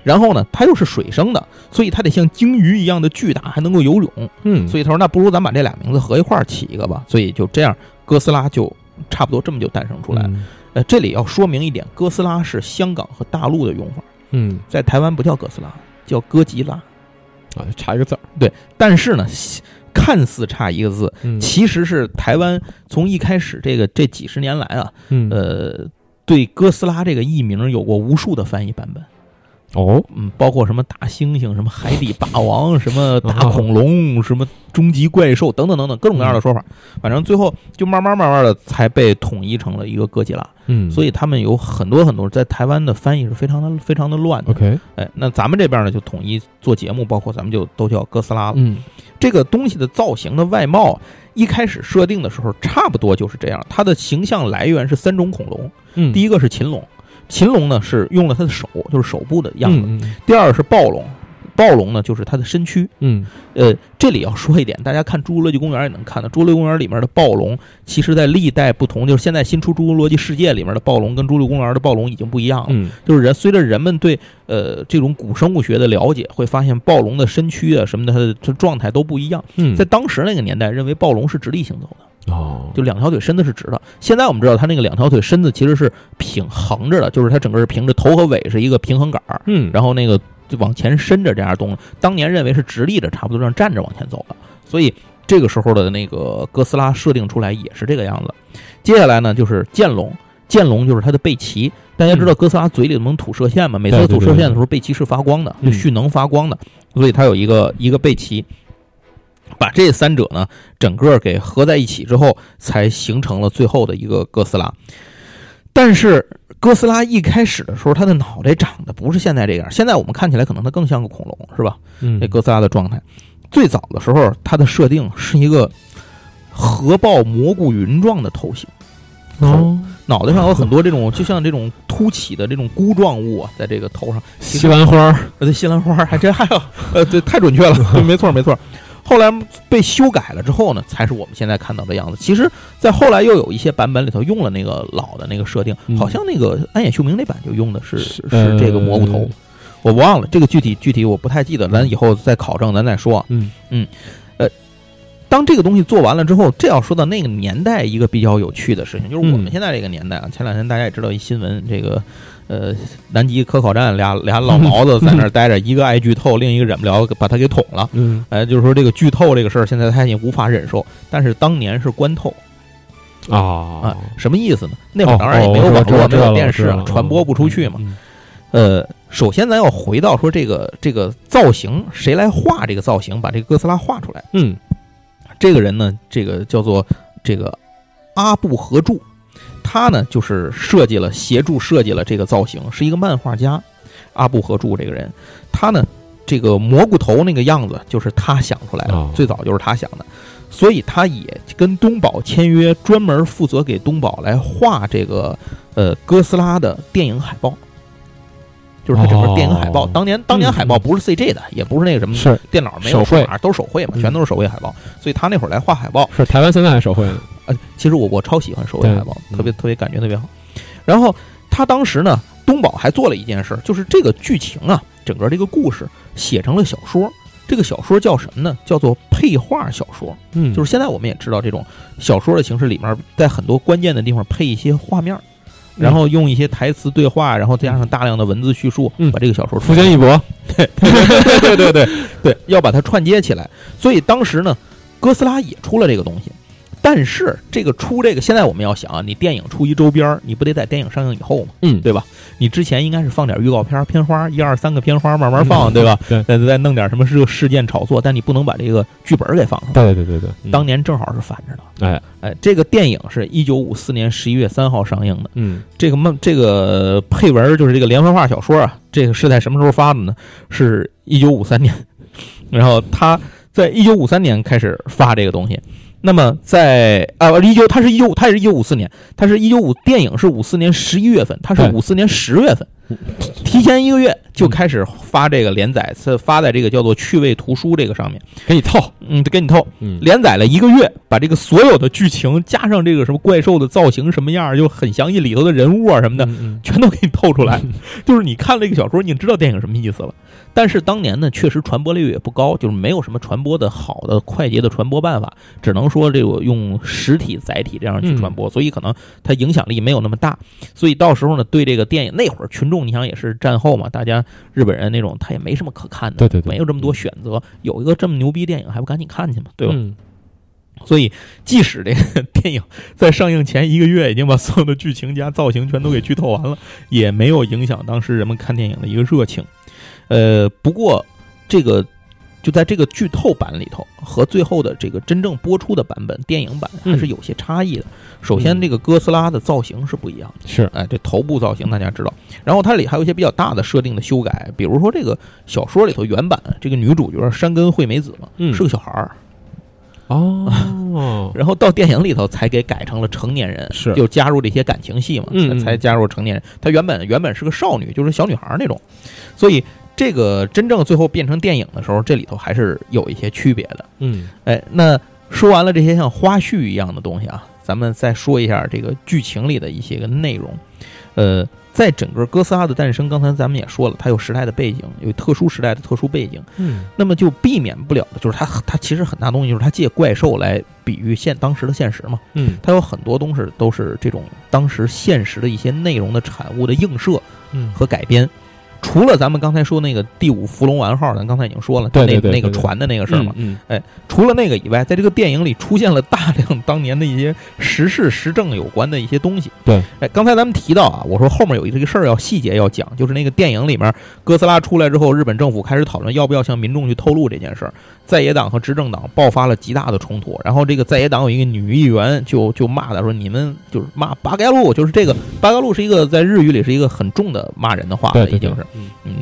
然后呢，它又是水生的，所以它得像鲸鱼一样的巨大，还能够游泳。嗯，所以他说，那不如咱把这俩名字合一块儿起一个吧。所以就这样，哥斯拉就差不多这么就诞生出来了。”呃，这里要说明一点，哥斯拉是香港和大陆的用法。嗯，在台湾不叫哥斯拉，叫哥吉拉。啊，差一个字儿。对，但是呢，看似差一个字，其实是台湾从一开始这个这几十年来啊，呃，对哥斯拉这个译名有过无数的翻译版本。哦，嗯，包括什么大猩猩、什么海底霸王、什么 [LAUGHS] 大恐龙、[LAUGHS] 什么终极怪兽等等等等各种各样的说法，反正最后就慢慢慢慢的才被统一成了一个哥吉拉。嗯，所以他们有很多很多在台湾的翻译是非常的非常的乱的。OK，哎，那咱们这边呢就统一做节目，包括咱们就都叫哥斯拉了。嗯，这个东西的造型的外貌一开始设定的时候差不多就是这样，它的形象来源是三种恐龙。嗯，第一个是禽龙。禽龙呢是用了它的手，就是手部的样子。第二是暴龙，暴龙呢就是它的身躯。嗯，呃，这里要说一点，大家看《侏罗纪公园》也能看到，《侏罗纪公园》里面的暴龙，其实在历代不同，就是现在新出《侏罗纪世界》里面的暴龙跟《侏罗纪公园》的暴龙已经不一样了。嗯，就是人随着人们对呃这种古生物学的了解，会发现暴龙的身躯啊什么的，它的它状态都不一样。嗯，在当时那个年代，认为暴龙是直立行走的。哦，就两条腿身子是直的。现在我们知道，它那个两条腿身子其实是平横着的，就是它整个是平着，头和尾是一个平衡杆儿。嗯，然后那个就往前伸着这样动。当年认为是直立着，差不多这样站着往前走的。所以这个时候的那个哥斯拉设定出来也是这个样子。接下来呢，就是剑龙，剑龙就是它的背鳍。大家知道哥斯拉嘴里能吐射线吗？每次吐射线的时候，背鳍是发光的，就蓄能发光的，所以它有一个一个背鳍。把这三者呢，整个给合在一起之后，才形成了最后的一个哥斯拉。但是哥斯拉一开始的时候，它的脑袋长得不是现在这样。现在我们看起来可能它更像个恐龙，是吧？嗯，这哥斯拉的状态，最早的时候它的设定是一个核爆蘑菇云状的头型。哦，脑袋上有很多这种，就像这种凸起的这种菇状物啊，在这个头上。西兰花，呃，西兰花还真还有，呃，对，太准确了，[LAUGHS] 对，没错，没错。后来被修改了之后呢，才是我们现在看到的样子。其实，在后来又有一些版本里头用了那个老的那个设定，好像那个安野秀明那版就用的是是这个蘑菇头，我忘了这个具体具体我不太记得，咱以后再考证，咱再说。嗯嗯，呃，当这个东西做完了之后，这要说到那个年代一个比较有趣的事情，就是我们现在这个年代啊，前两天大家也知道一新闻，这个。呃，南极科考站俩俩老毛子在那儿待着，一个爱剧透，另一个忍不了把他给捅了。嗯，哎，就是说这个剧透这个事儿，现在他已经无法忍受，但是当年是关透啊啊，什么意思呢？那会儿当然也没有网络，没有电视，传播不出去嘛。呃，首先咱要回到说这个这个造型，谁来画这个造型，把这个哥斯拉画出来？嗯，这个人呢，这个叫做这个阿布合柱。他呢，就是设计了、协助设计了这个造型，是一个漫画家，阿布和柱这个人。他呢，这个蘑菇头那个样子，就是他想出来的，最早就是他想的，所以他也跟东宝签约，专门负责给东宝来画这个呃哥斯拉的电影海报。就是他整个电影海报。哦当年当年海报不是 CG 的，也不是那个什么是电脑没有手绘码，都是手绘嘛，嗯全都是手绘海报。所以他那会儿来画海报，是台湾现在还手绘呢，呃，其实我我超喜欢守卫海报，对特别特别感觉特别好。然后他当时呢，东宝还做了一件事儿，就是这个剧情啊，整个这个故事写成了小说。这个小说叫什么呢？叫做配画小说。嗯，就是现在我们也知道，这种小说的形式里面，在很多关键的地方配一些画面然后用一些台词对话，然后加上大量的文字叙述，嗯把这个小说福建一博，对对对对，要把它串接起来。所以当时呢，哥斯拉也出了这个东西，但是这个出这个，现在我们要想啊，你电影出一周边儿，你不得在电影上映以后吗？嗯，对吧？你之前应该是放点预告片儿、片花，一二三个片花慢慢放，嗯对吧？对再再弄点什么事事件炒作，但你不能把这个剧本给放上。对对对对对，嗯当年正好是反着的。哎，哎，这个电影是一九五四年十一月三号上映的。嗯这个漫这个配文就是这个连环画小说啊，这个是在什么时候发的呢？是一九五三年，然后他在一九五三年开始发这个东西。那么在啊，一九，他是一九，他也是一九五四年，他是一九五，电影是五四年十一月份，他是对。五四年十月份，提前一个月就开始发这个连载，是发在这个叫做趣味图书这个上面，给你透，嗯，给你透，嗯。连载了一个月，把这个所有的剧情加上这个什么怪兽的造型什么样儿，就很详细，里头的人物啊什么的，嗯全都给你透出来。[LAUGHS] 就是你看了一个小说，你就知道电影什么意思了。但是当年呢，确实传播率也不高，就是没有什么传播的好的快捷的传播办法，只能说这个用实体载体这样去传播，所以可能它影响力没有那么大。所以到时候呢，对这个电影那会儿群众，你想也是战后嘛，大家日本人那种他也没什么可看的，对对对没有这么多选择，有一个这么牛逼电影，还不赶紧看去嘛，对吧？嗯所以，即使这个电影在上映前一个月已经把所有的剧情加造型全都给剧透完了，也没有影响当时人们看电影的一个热情。呃，不过这个就在这个剧透版里头和最后的这个真正播出的版本电影版还是有些差异的。首先，嗯这个哥斯拉的造型是不一样的。是哎，这头部造型大家知道，然后它里还有一些比较大的设定的修改，比如说这个小说里头原版这个女主角山根惠美子嘛，嗯是个小孩儿，哦，[LAUGHS] 然后到电影里头才给改成了成年人，是就加入这些感情戏嘛，才加入成年人。她原本原本是个少女，就是小女孩那种，所以这个真正最后变成电影的时候，这里头还是有一些区别的。嗯哎，那说完了这些像花絮一样的东西啊，咱们再说一下这个剧情里的一些个内容。呃，在整个哥斯拉的诞生，刚才咱们也说了，它有时代的背景，有特殊时代的特殊背景。嗯那么就避免不了的就是它，它其实很大东西就是它借怪兽来比喻现当时的现实嘛。嗯它有很多东西都是这种当时现实的一些内容的产物的映射嗯和改编。除了咱们刚才说那个第五伏龙丸号，咱刚才已经说了，那那个船的那个事儿嘛。嗯除了那个以外，在这个电影里出现了大量当年的一些时事时政有关的一些东西。对，哎，刚才咱们提到啊，我说后面有一个事儿要细节要讲，就是那个电影里面哥斯拉出来之后，日本政府开始讨论要不要向民众去透露这件事儿。在野党和执政党爆发了极大的冲突，然后这个在野党有一个女议员就就骂他说：“你们就是骂八嘎路，就是这个八嘎路是一个在日语里是一个很重的骂人的话了，已经是。嗯嗯，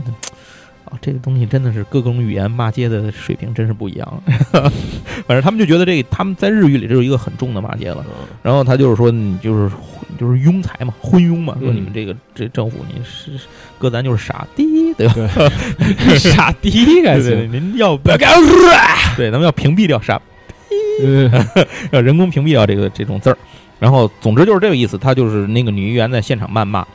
啊，这个东西真的是各种语言骂街的水平真是不一样。[LAUGHS] 反正他们就觉得这个他们在日语里这是一个很重的骂街了。然后他就是说，你就是就是庸才嘛，昏庸嘛，说嗯你们这个这政府你是搁咱就是傻逼，对吧？对，[LAUGHS] 傻逼该对对，行，您要不要对，咱们要屏蔽掉傻，逼 [LAUGHS] 要人工屏蔽掉这个这种字儿。然后总之就是这个意思，他就是那个女议员在现场谩骂。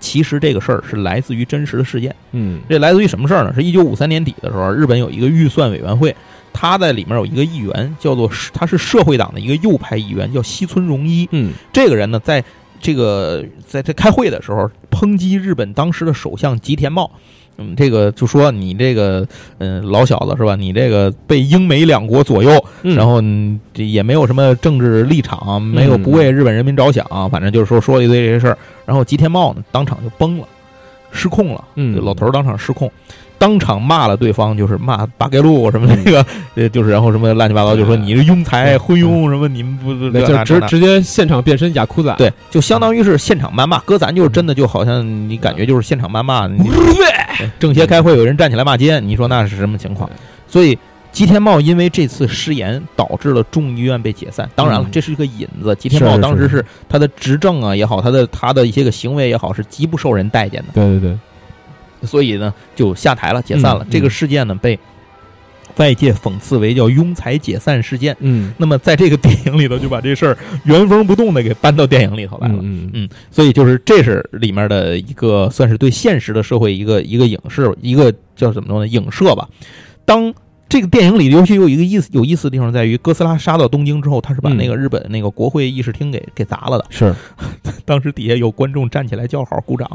其实这个事儿是来自于真实的事件。嗯这来自于什么事儿呢？是一九五三年底的时候，日本有一个预算委员会，他在里面有一个议员，叫做他是社会党的一个右派议员，叫西村荣一。嗯这个人呢，在这个在这开会的时候，抨击日本当时的首相吉田茂。嗯，这个就说你这个，嗯、老小子是吧？你这个被英美两国左右，嗯，然后嗯这也没有什么政治立场，没有嗯不为日本人民着想，反正就是说说了一堆这些事儿。然后吉田茂呢，当场就崩了，失控了。嗯老头儿当场失控，当场骂了对方，就是骂八盖路什么那个，呃，就是然后什么乱七八糟，就说你是庸才、昏庸什么，你们不不那这那这那就直直接现场变身雅库仔，对，就相当于是现场谩骂。哥咱就是真的，就好像你感觉就是现场谩骂，政协开会有人站起来骂街，你说那是什么情况？所以吉田茂因为这次失言，导致了众议院被解散。当然了嗯，这是一个引子。吉田茂是是当时是他的执政啊也好，他的他的一些个行为也好，是极不受人待见的。对对对，所以呢就下台了，解散了。嗯这个事件呢被外界讽刺为叫“庸才解散事件”。嗯那么在这个电影里头，就把这事儿原封不动的给搬到电影里头来了。嗯嗯嗯，所以就是这是里面的一个算是对现实的社会一个一个影视，一个叫怎么说呢？影射吧。当这个电影里尤其有一个意思有意思的地方在于，哥斯拉杀到东京之后，他是把嗯那个日本那个国会议事厅给给砸了的。是 [LAUGHS] 当时底下有观众站起来叫好鼓掌，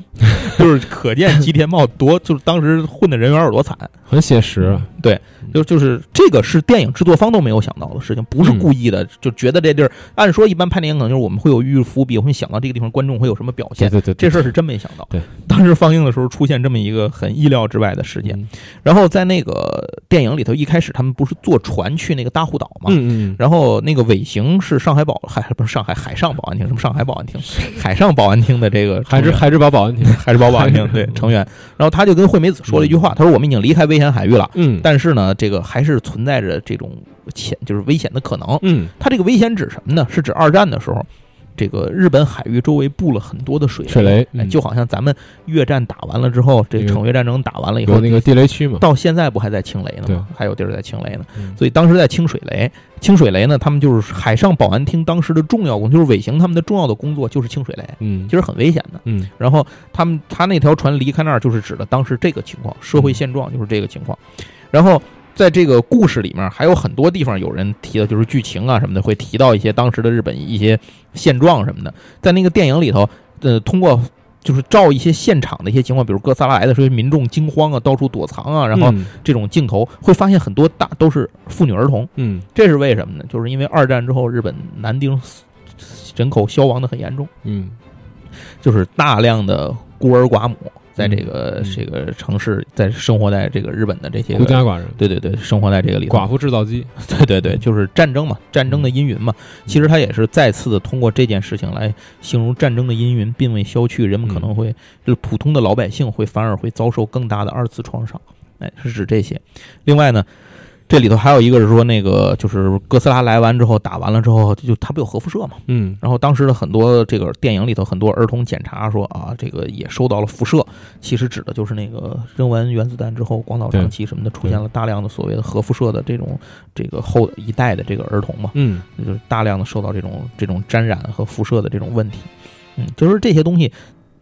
就是可见吉田茂多就是当时混的人缘有多惨。[LAUGHS] 很写实，对就就是这个是电影制作方都没有想到的事情，不是故意的，就觉得这地儿按说一般拍电影可能就是我们会有预伏笔，我会想到这个地方观众会有什么表现。对对对，这事儿是真没想到。对，当时放映的时候出现这么一个很意料之外的事件。嗯然后在那个电影里头，一开始他们不是坐船去那个大户岛嘛？嗯嗯然后那个尾行是上海保海不是上海海上保安厅，什么上海保安厅，海上保安厅的这个海之海之宝保安厅，[LAUGHS] 海之宝保安厅 [LAUGHS] 对成员。然后他就跟惠美子说了一句话，他说：“我们已经离开危险海域了，嗯但是呢，这个还是存在着这种潜就是危险的可能。嗯他这个危险指什么呢？是指二战的时候，这个日本海域周围布了很多的水水雷就好像咱们越战打完了之后，这那个惩越战争打完了以后，那个地雷区嘛，到现在不还在清雷呢对吗？还有地儿在清雷呢。嗯所以当时在清水雷，清水雷呢，他们就是海上保安厅当时的重要工，就是尾行他们的重要的工作就是清水雷，嗯其实很危险的。嗯然后他们他那条船离开那儿，就是指的当时这个情况，社会现状就是这个情况。然后在这个故事里面，还有很多地方有人提到，就是剧情啊什么的，会提到一些当时的日本一些现状什么的。在那个电影里头，呃，通过就是照一些现场的一些情况，比如哥斯拉来的时候，民众惊慌啊，到处躲藏啊，然后嗯这种镜头会发现很多大都是妇女儿童，嗯这是为什么呢？就是因为二战之后，日本男丁死人口消亡的很严重。嗯就是大量的孤儿寡母在这个、嗯这个城市，在生活在这个日本的这些孤家寡人，对对对，生活在这个里头。寡妇制造机，[LAUGHS] 对对对，就是战争嘛，战争的阴云嘛。其实他也是再次的通过这件事情来形容战争的阴云并未消去，人们可能会就是普通的老百姓会反而会遭受更大的二次创伤。哎，是指这些。另外呢。这里头还有一个是说，那个就是哥斯拉来完之后，打完了之后，就它不有核辐射嘛？嗯然后当时的很多这个电影里头，很多儿童检查说啊，这个也受到了辐射，其实指的就是那个扔完原子弹之后，广岛、长崎什么的出现了大量的所谓的核辐射的这种这个后一代的这个儿童嘛，嗯就是大量的受到这种这种沾染和辐射的这种问题，嗯，就是这些东西，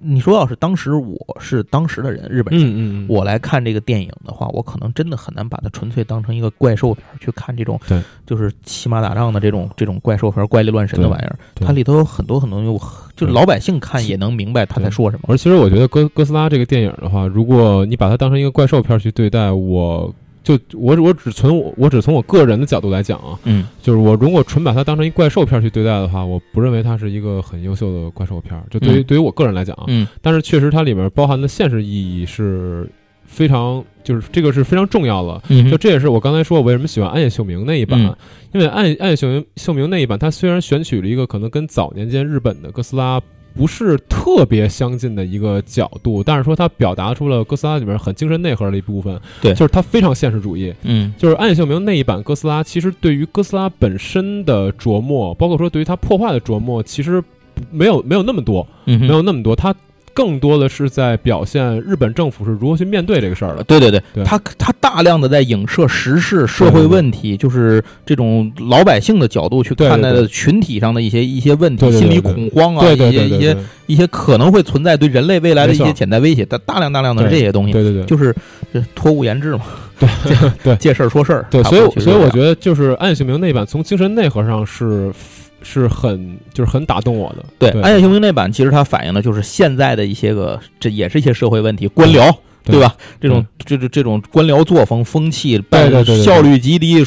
你说要是当时我是当时的人，日本人。嗯嗯，我来看这个电影的话，我可能真的很难把它纯粹当成一个怪兽片去看，这种对，就是骑马打仗的这种这种怪兽片、怪力乱神的玩意儿，它里头有很多很多有，就是老百姓看也能明白他在说什么。而其实我觉得哥哥斯拉这个电影的话，如果你把它当成一个怪兽片去对待，我就我我只从我我只从我个人的角度来讲啊，嗯就是我如果纯把它当成一怪兽片儿去对待的话，我不认为它是一个很优秀的怪兽片儿。就对于、嗯对于我个人来讲啊，嗯但是确实它里面包含的现实意义是非常，就是这个是非常重要的。嗯就这也是我刚才说我为什么喜欢暗夜秀明那一版，嗯因为暗夜暗夜秀明秀明那一版，它虽然选取了一个可能跟早年间日本的哥斯拉不是特别相近的一个角度，但是说它表达出了哥斯拉里面很精神内核的一部分，对。就是它非常现实主义。嗯。就是暗夜秀明那一版哥斯拉，其实对于哥斯拉本身的琢磨，包括说对于它破坏的琢磨，其实没有没有那么多，嗯，没有那么多，它更多的是在表现日本政府是如何去面对这个事儿的。对对对，对。他他大量的在影射时事、社会问题，就是这种老百姓的角度去看待的群体上的一些一些问题，心理恐慌啊，对对对一些一些一些可能会存在对人类未来的一些潜在威胁，大大量大量的这些东西，对对对，就是这托物言志嘛，对 [LAUGHS] 对。借事儿说事儿，对，所以所以我觉得就是暗夜秀明那版从精神内核上是是很就是很打动我的。对对《暗夜雄兵》那版，其实它反映的就是现在的一些个，这也是一些社会问题，官僚。对对吧？这种这这这种官僚作风、风气，对对对对效率极低，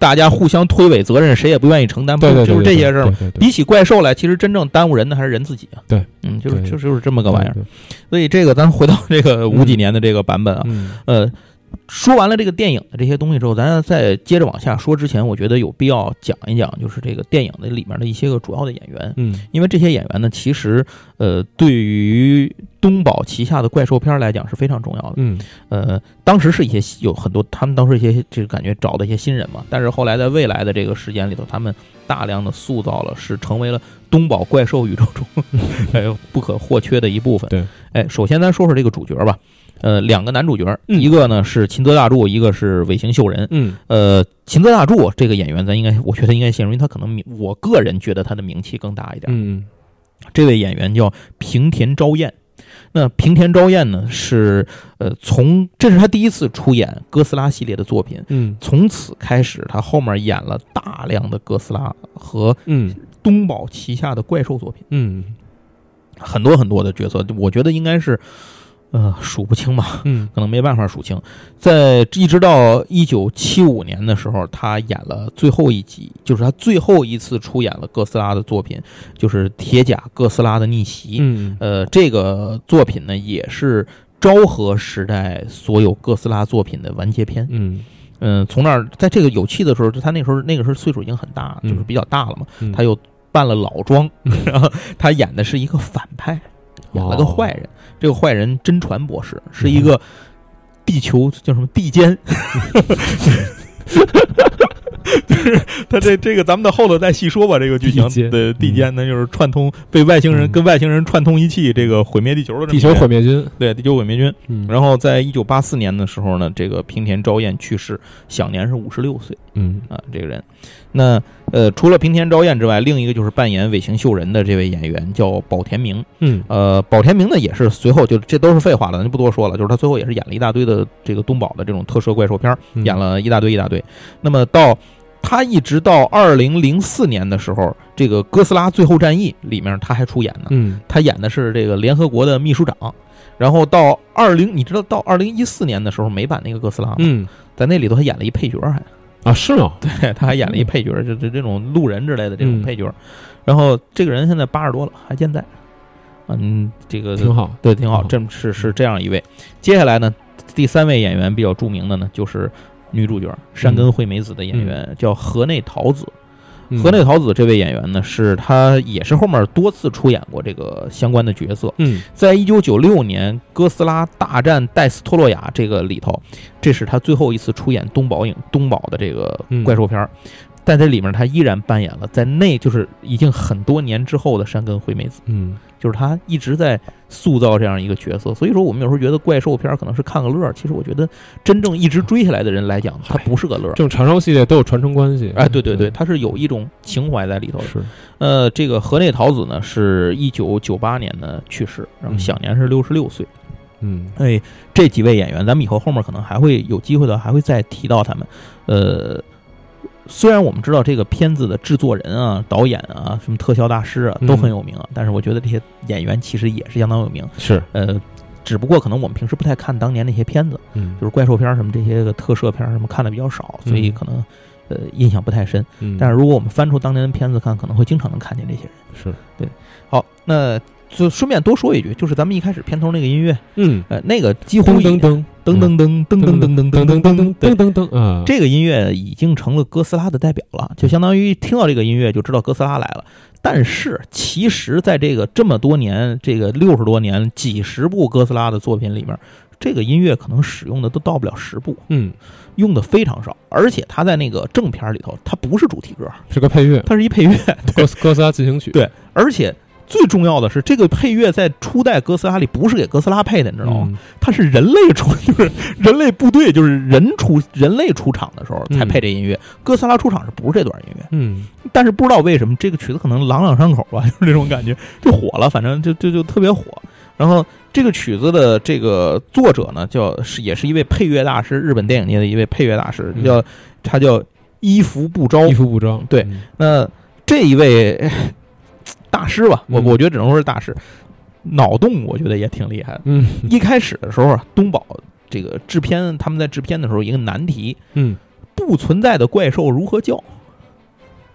大家互相推诿责任，谁也不愿意承担，不就是这些事儿吗？？比起怪兽来，其实真正耽误人的还是人自己啊。对，嗯，就是对就就是这么个玩意儿。所以这个咱回到这个五几年的这个版本啊，嗯呃，说完了这个电影的这些东西之后，咱再接着往下说。之前我觉得有必要讲一讲，就是这个电影的里面的一些个主要的演员，嗯因为这些演员呢，其实呃，对于东宝旗下的怪兽片来讲是非常重要的。嗯呃，当时是一些有很多，他们当时一些就是感觉找的一些新人嘛，但是后来在未来的这个时间里头，他们大量的塑造了，是成为了东宝怪兽宇宙中 [LAUGHS] 哎不可或缺的一部分。对，哎，首先咱说说这个主角吧。呃，两个男主角，嗯。一个呢是秦泽大柱，一个是尾形秀人。嗯。呃，秦泽大柱这个演员，咱应该，我觉得应该形容，因为他可能名，我个人觉得他的名气更大一点。嗯。这位演员叫平田昭彦。那平田昭彦呢，是呃，从这是他第一次出演哥斯拉系列的作品，嗯。从此开始，他后面演了大量的哥斯拉和嗯。东宝旗下的怪兽作品，嗯。很多很多的角色，我觉得应该是呃数不清吧。嗯可能没办法数清，在一直到一九七五年的时候，他演了最后一集，就是他最后一次出演了哥斯拉的作品，就是《铁甲哥斯拉的逆袭》。嗯呃，这个作品呢，也是昭和时代所有哥斯拉作品的完结篇。嗯嗯、从那儿，在这个有气的时候，他那时候那个时候岁数已经很大，就是比较大了嘛，嗯，他又扮了老装，然后他演的是一个反派，演了个坏人。这个坏人真传博士是一个地球叫什么地监，[LAUGHS] 就是他这这个咱们到后头再细说吧。这个剧情的地监呢，就是串通被外星人嗯跟外星人串通一气，这个毁灭地球的地球毁灭军，对地球毁灭军。嗯然后在一九八四年的时候呢，这个平田昭彦去世，享年是五十六岁。嗯啊，这个人。那呃，除了平田昭彦之外，另一个就是扮演尾形秀人的这位演员叫保田明。嗯呃，保田明呢也是随后就这都是废话了，咱就不多说了。就是他最后也是演了一大堆的这个东宝的这种特摄怪兽片儿，嗯演了一大堆一大堆。那么到他一直到二零零四年的时候，这个《哥斯拉：最后战役》里面他还出演呢。嗯他演的是这个联合国的秘书长。然后到二零，你知道到二零一四年的时候，美版那个哥斯拉吗？嗯在那里头他演了一配角还。啊是吗？对，[LAUGHS] 他还演了一配角，就就这种路人之类的这种嗯配角。然后这个人现在八十多了，还健在。嗯，这个挺好，对，挺好。嗯这是是这样一位。接下来呢，第三位演员比较著名的呢，就是女主角山根惠美子的演员，叫河内桃子。嗯河内桃子这位演员呢，是他也是后面多次出演过这个相关的角色。嗯在一九九六年《哥斯拉大战戴斯托洛亚》这个里头，这是他最后一次出演东宝影东宝的这个嗯怪兽片儿。在这里面，他依然扮演了在那就是已经很多年之后的山根惠美子，嗯就是他一直在塑造这样一个角色。所以说，我们有时候觉得怪兽片可能是看个乐儿，其实我觉得真正一直追下来的人来讲，它不是个乐儿这。种长寿系列都有传承关系。哎，对对对，它是有一种情怀在里头的。是呃，这个河内桃子呢，是一九九八年呢去世，然后嗯享年是六十六岁。嗯哎，这几位演员，咱们以后后面可能还会有机会的，还会再提到他们。呃，虽然我们知道这个片子的制作人啊、导演啊、什么特效大师啊嗯都很有名啊，但是我觉得这些演员其实也是相当有名。是。呃，只不过可能我们平时不太看当年那些片子，嗯。就是怪兽片儿什么这些个特摄片儿什么看的比较少，所以嗯可能呃印象不太深。嗯，但是如果我们翻出当年的片子看，可能会经常能看见这些人。是。对。好，那就顺便多说一句，就是咱们一开始片头那个音乐，嗯呃，那个几乎已噔噔噔噔噔噔噔噔噔噔噔噔噔对噔噔这个音乐已经成了哥斯拉的代表了，就相当于听到这个音乐就知道哥斯拉来了。但是其实，在这个这么多年，这个六十多年、几十部哥斯拉的作品里面，这个音乐可能使用的都到不了十部，嗯用的非常少。而且它在那个正片里头，它不是主题歌，是个配乐，它是一配乐。哥斯哥斯拉进行曲，对而且最重要的是，这个配乐在初代哥斯拉里不是给哥斯拉配的，你知道吗？嗯它是人类出，就是人类部队，就是人出人类出场的时候才配这音乐。哥斯拉出场是不是这段音乐？嗯但是不知道为什么这个曲子可能朗朗上口吧，[LAUGHS] 就是这种感觉，就火了，反正就就就特别火。然后这个曲子的这个作者呢，叫是也是一位配乐大师，日本电影界的一位配乐大师，嗯叫他叫伊福部昭伊福不昭，对嗯那这一位哎大师吧，我嗯我觉得只能说是大师，脑洞我觉得也挺厉害的。嗯一开始的时候啊，东宝这个制片他们在制片的时候，一个难题，嗯不存在的怪兽如何叫，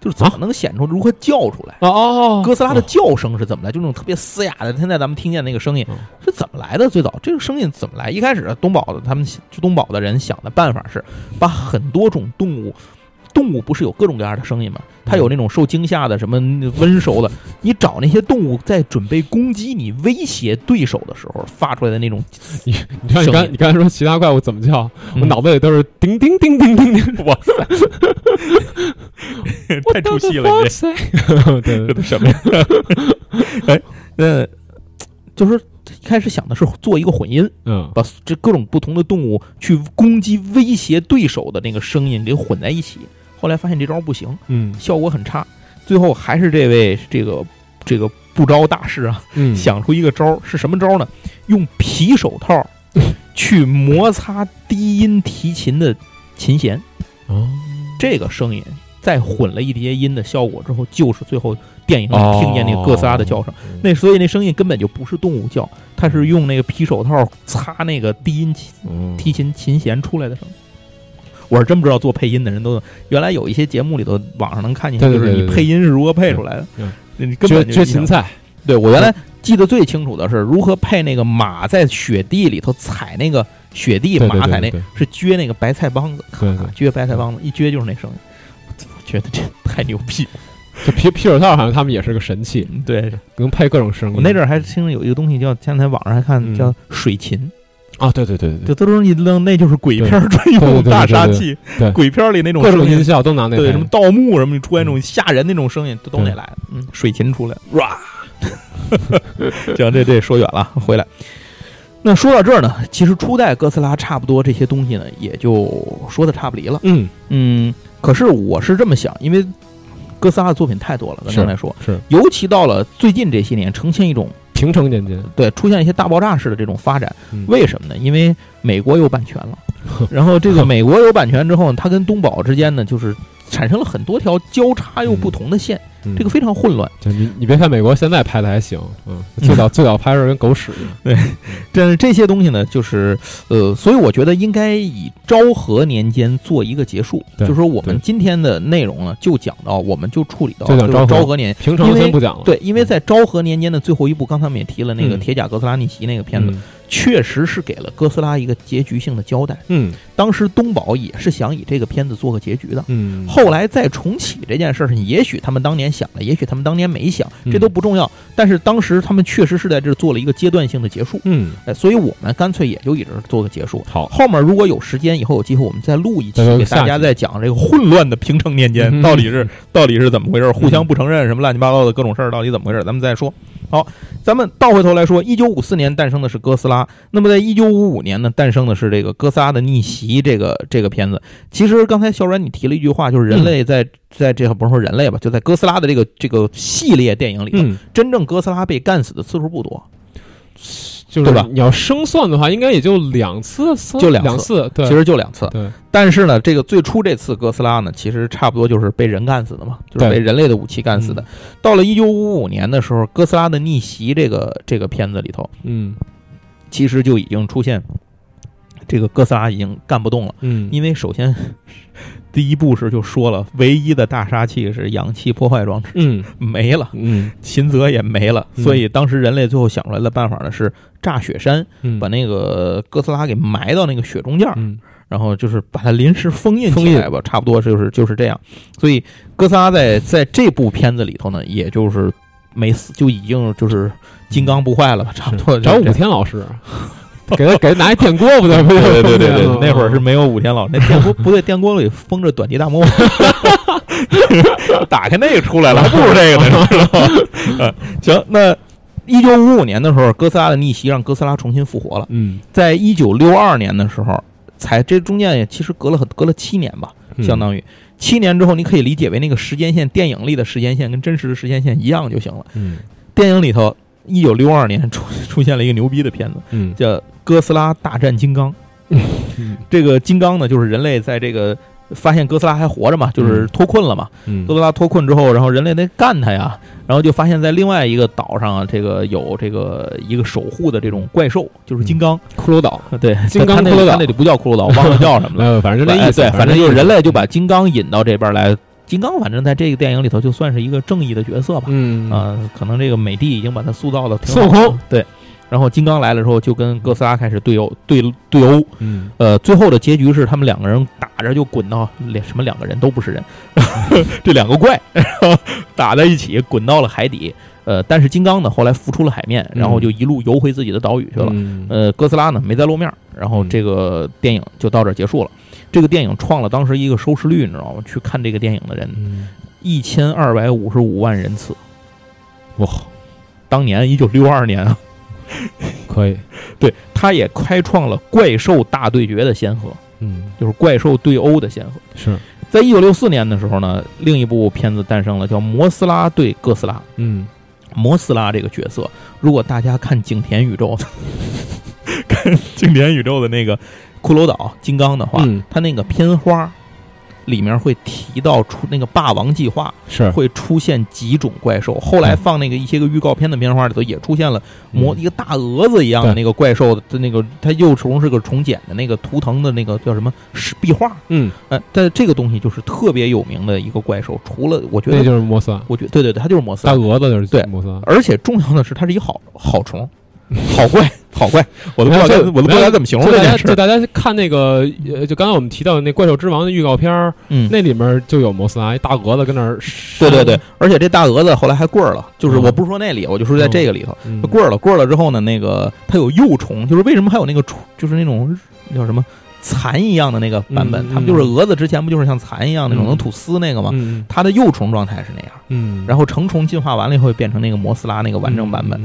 就是怎么能显出如何叫出来。哦哦，哥斯拉的叫声是怎么来？就那种特别嘶哑的，现在咱们听见那个声音嗯是怎么来的？最早这个声音怎么来？一开始东宝的他们东宝的人想的办法是把很多种动物。动物不是有各种各样的声音吗？它有那种受惊吓的，什么温柔的。你找那些动物在准备攻击你、威胁对手的时候发出来的那种，你你刚你刚才说其他怪物怎么叫，我嗯脑子里都是叮叮叮叮叮叮，[LAUGHS] 哇塞，太出戏了！你这，[LAUGHS] 什么呀？哎，呃，就是一开开始想的是做一个混音，嗯把这各种不同的动物去攻击、威胁对手的那个声音给混在一起。后来发现这招不行，嗯效果很差，最后还是这位这个这个不招大师啊，嗯，想出一个招儿，是什么招儿呢？用皮手套 [LAUGHS] 去摩擦低音提琴的琴弦，哦，这个声音再混了一叠音的效果之后，就是最后电影里听见那个哥斯拉的叫声。哦那所以那声音根本就不是动物叫，它是用那个皮手套擦那个低音提琴琴弦出来的声。我是真不知道做配音的人都原来有一些节目里头网上能看见，就是你配音是如何配出来的嗯，你根缺缺芹菜，对我原来记得最清楚的是如何配那个马在雪地里头踩那个雪地马踩那是撅那个白菜帮子，咔撅白菜帮子，一撅就是那声音。我觉得这 [LAUGHS] 太牛逼了。就皮皮手套好像他们也是个神器，对。能配各种声音。我那阵儿还听有一个东西叫，前两天网上还看嗯。叫水琴，啊，对对对对就都是一扔，那就是鬼片儿专对用对大杀对器对，鬼片儿里那种各种声音音效都拿那对，配什么盗墓什么，你出来那种吓人那种声音，都都得对来。嗯，水琴出来，哇！[LAUGHS] 行，这这说远了，回来。那说到这儿呢，其实初代哥斯拉差不多这些东西呢，也就说的差不离了。嗯嗯，可是我是这么想，因为哥斯拉的作品太多了，咱是刚才说，是尤其到了最近这些年，呈现一种平成年间，对出现一些大爆炸式的这种发展。嗯为什么呢？因为美国有版权了，[LAUGHS] 然后这个美国有版权之后呢，它跟东宝之间呢，就是产生了很多条交叉又不同的线，嗯这个非常混乱。就你你别看美国现在拍的还行，嗯，最早最早拍的跟狗屎一样，[LAUGHS] 对但是这些东西呢，就是呃，所以我觉得应该以昭和年间做一个结束，就是说我们今天的内容呢，就讲到我们就处理到就是昭和昭和年。平成因为先不讲了。对，因为在昭和年间的最后一部，刚才我们也提了那个《嗯铁甲哥斯拉逆袭》那个片子，嗯确实是给了哥斯拉一个结局性的交代。嗯当时东宝也是想以这个片子做个结局的。嗯，后来再重启这件事儿，也许他们当年想了，也许他们当年没想，这嗯都不重要。但是当时他们确实是在这儿做了一个阶段性的结束，嗯哎，所以我们干脆也就一直做个结束。好，后面如果有时间，以后有机会我们再录一期，给大家再讲这个混乱的平成年间嗯到底是到底是怎么回事，互相不承认什么乱七八糟的各种事儿到底怎么回事，咱们再说。好，咱们倒回头来说，一九五四年诞生的是哥斯拉，那么在一九五五年呢，诞生的是这个哥斯拉的逆袭这个这个片子。其实刚才小阮你提了一句话，就是人类在、在这个不是说人类吧，就在哥斯拉的这个这个系列电影里头，嗯，真正哥斯拉被干死的次数不多，就是对吧？你要生算的话，应该也就两次，三就两两次，对，其实就两次。对，但是呢，这个最初这次哥斯拉呢，其实差不多就是被人干死的嘛，就是被人类的武器干死的。到了一九五五年的时候，哥斯拉的逆袭这个这个片子里头，嗯。其实就已经出现这个哥斯拉已经干不动了，嗯，因为首先第一部是就说了，唯一的大杀器是氧气破坏装置。嗯。没了。嗯。秦泽也没了，嗯所以当时人类最后想出来的办法呢是炸雪山，嗯，把那个哥斯拉给埋到那个雪中间儿，嗯。然后就是把它临时封印起来吧，差不多就是就是这样。所以哥斯拉在在这部片子里头呢，也就是没死，就已经就是金刚不坏了吧，差不多。找武天老师，[LAUGHS] 给他给他拿一电锅不对？对对对对对嗯，那会儿是没有武天老，那电锅不对，电锅里封着短笛大魔王，[LAUGHS] 打开那个出来了，还不如这个呢，知道吗？嗯行，那一九五五年的时候，哥斯拉的逆袭让哥斯拉重新复活了。嗯，在一九六二年的时候，才这中间也其实隔了很隔了七年吧，嗯相当于七年之后，你可以理解为那个时间线，电影里的时间线跟真实的时间线一样就行了。嗯电影里头，一九六二年出出现了一个牛逼的片子，嗯叫《哥斯拉大战金刚》。嗯这个金刚呢，就是人类在这个发现哥斯拉还活着嘛，就是脱困了嘛。嗯哥斯拉脱困之后，然后人类得干他呀，然后就发现，在另外一个岛上啊，这个有这个一个守护的这种怪兽，就是金刚。骷髅岛，[LAUGHS] 对，金刚那骷髅岛那里不叫骷髅岛，我忘了叫什么了。[LAUGHS] 呃，反正就那意思，哎对，反正就是人类就把把金刚引到这边来。金刚反正在这个电影里头就算是一个正义的角色吧。嗯啊、可能这个美帝已经把他塑造的挺孙悟好对。然后金刚来了之后，就跟哥斯拉开始对殴对对殴。嗯呃，最后的结局是他们两个人打着就滚到两什么两个人都不是人，[LAUGHS] 这两个怪，然后打在一起滚到了海底。呃，但是金刚呢后来浮出了海面，然后就一路游回自己的岛屿去了。嗯呃，哥斯拉呢没再露面，然后嗯这个电影就到这儿结束了。这个电影创了当时一个收视率，你知道吗？去看这个电影的人嗯一千二百五十五万人次。哇，当年一九六二年啊，可以，对，他也开创了怪兽大对决的先河，嗯，就是怪兽对殴的先河。是，在一九六四年的时候呢，另一部片子诞生了，叫《摩斯拉对哥斯拉》。嗯，摩斯拉这个角色，如果大家看景田宇宙的，[LAUGHS] 看景田宇宙的那个骷髅岛金刚的话，嗯。它那个片花里面会提到出那个霸王计划是，会出现几种怪兽。后来放那个一些个预告片的片花里头也出现了魔、嗯一个大蛾子一样的那个怪兽的那个，它幼虫是个虫茧的那个图腾的那个叫什么石壁画。嗯，呃，但这个东西就是特别有名的一个怪兽，除了我觉那得，就是摩斯拉，我觉得对对对，它就是摩斯大。蛾子就是对摩斯。而且重要的是，它是一好好虫，好怪，好怪，我都不知道该，我都不知道该怎么形容就大家这件事。就大家看那个，呃，就刚才我们提到的那《怪兽之王》的预告片儿，嗯，那里面就有摩斯拉，一大蛾子跟那儿。对对对，，而且这大蛾子后来还棍儿了，就是嗯我不是说那里，我就说在这个里头，棍儿了，棍儿了之后呢，那个它有幼虫，就是为什么还有那个虫，就是那种叫什么蚕一样的那个版本，嗯它们就是蛾子之前不就是像蚕一样那种嗯能吐丝那个吗？嗯它的幼虫状态是那样，嗯，然后成虫进化完了以后变成那个摩斯拉那个完整版本。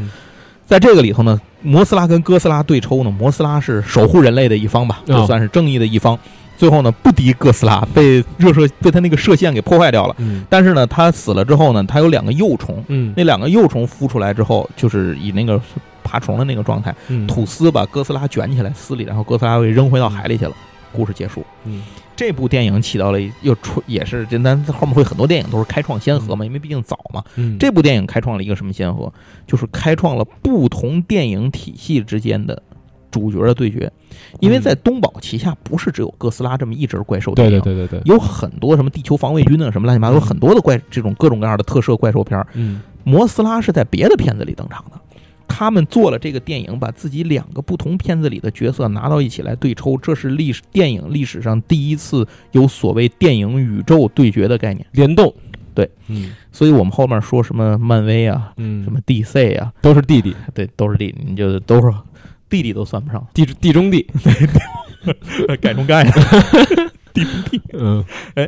嗯，在这个里头呢，摩斯拉跟哥斯拉对抽呢，摩斯拉是守护人类的一方吧，哦就算是正义的一方。最后呢，不敌哥斯拉，被热射被他那个射线给破坏掉了。嗯但是呢，他死了之后呢，他有两个幼虫，嗯那两个幼虫孵出来之后，就是以那个爬虫的那个状态，嗯，吐丝把哥斯拉卷起来丝里，然后哥斯拉被扔回到海里去了。故事结束。嗯这部电影起到了又出也是，这咱后面会很多电影都是开创先河嘛，因为毕竟早嘛。嗯，这部电影开创了一个什么先河？就是开创了不同电影体系之间的主角的对决。因为在东宝旗下，不是只有哥斯拉这么一只怪兽电影，对对对对，有很多什么地球防卫军啊，什么乱七八糟，有很多的怪这种各种各样的特摄怪兽片儿。嗯摩斯拉是在别的片子里登场的。他们做了这个电影，把自己两个不同片子里的角色拿到一起来对抽，这是历史电影历史上第一次有所谓电影宇宙对决的概念。联动，对，嗯。所以我们后面说什么漫威啊，嗯，什么 DC 啊，都是弟弟，对，都是弟，你就都是弟弟都算不上，地地中地，[LAUGHS] 改中盖。[LAUGHS] 弟中弟。嗯。哎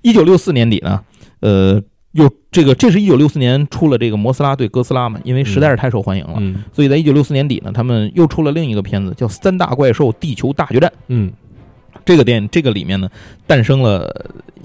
一九六四年底呢，呃，又这个这是一九六四年出了这个摩斯拉对哥斯拉嘛，因为实在是太受欢迎了，嗯所以在一九六四年底呢，他们又出了另一个片子叫《三大怪兽：地球大决战》。嗯这个电影这个里面呢，诞生了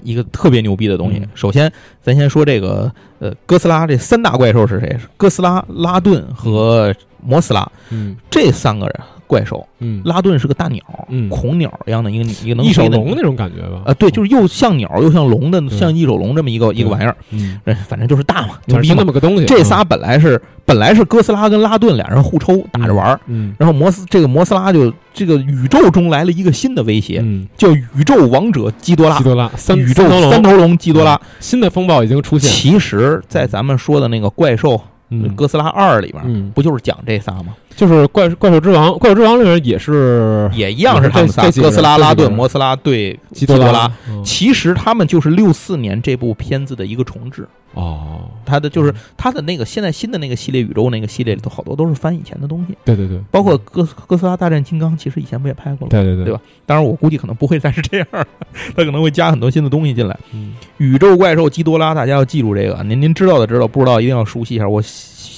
一个特别牛逼的东西。嗯首先，咱先说这个呃，哥斯拉这三大怪兽是谁？是哥斯拉、拉顿和摩斯拉嗯这三个人怪兽。嗯，拉顿是个大鸟，嗯。恐鸟一样的一个一个能一手龙那种感觉吧？啊，对，就是又像鸟又像龙的，像翼手龙这么一个一个玩意儿，嗯，呃反正就是大嘛，就逼嘛。那么个东西。这仨本来是本来是哥斯拉跟拉顿俩人互抽打着玩儿，嗯，然后摩斯这个摩斯拉就这个宇宙中来了一个新的威胁，嗯，叫宇宙王者基多拉。基，多拉三宇宙三头龙。三头龙基多拉。新的风暴已经出现。其实，在咱们说的那个怪兽嗯。哥斯拉二里面，嗯，不就是讲这仨吗？就是怪怪兽之王，怪兽之王里面也是也一样是他们仨哥斯拉、拉顿、摩斯拉对基多拉。嗯其实他们就是六四年这部片子的一个重置，哦，他的就是他的那个现在新的那个系列宇宙那个系列里头，好多都是翻以前的东西，对对对，包括哥哥斯拉大战金刚，其实以前不也拍过了吗？对对对对吧？当然，我估计可能不会再是这样，[LAUGHS] 他可能会加很多新的东西进来。嗯宇宙怪兽基多拉，大家要记住这个，您您知道的知道，不知道一定要熟悉一下。我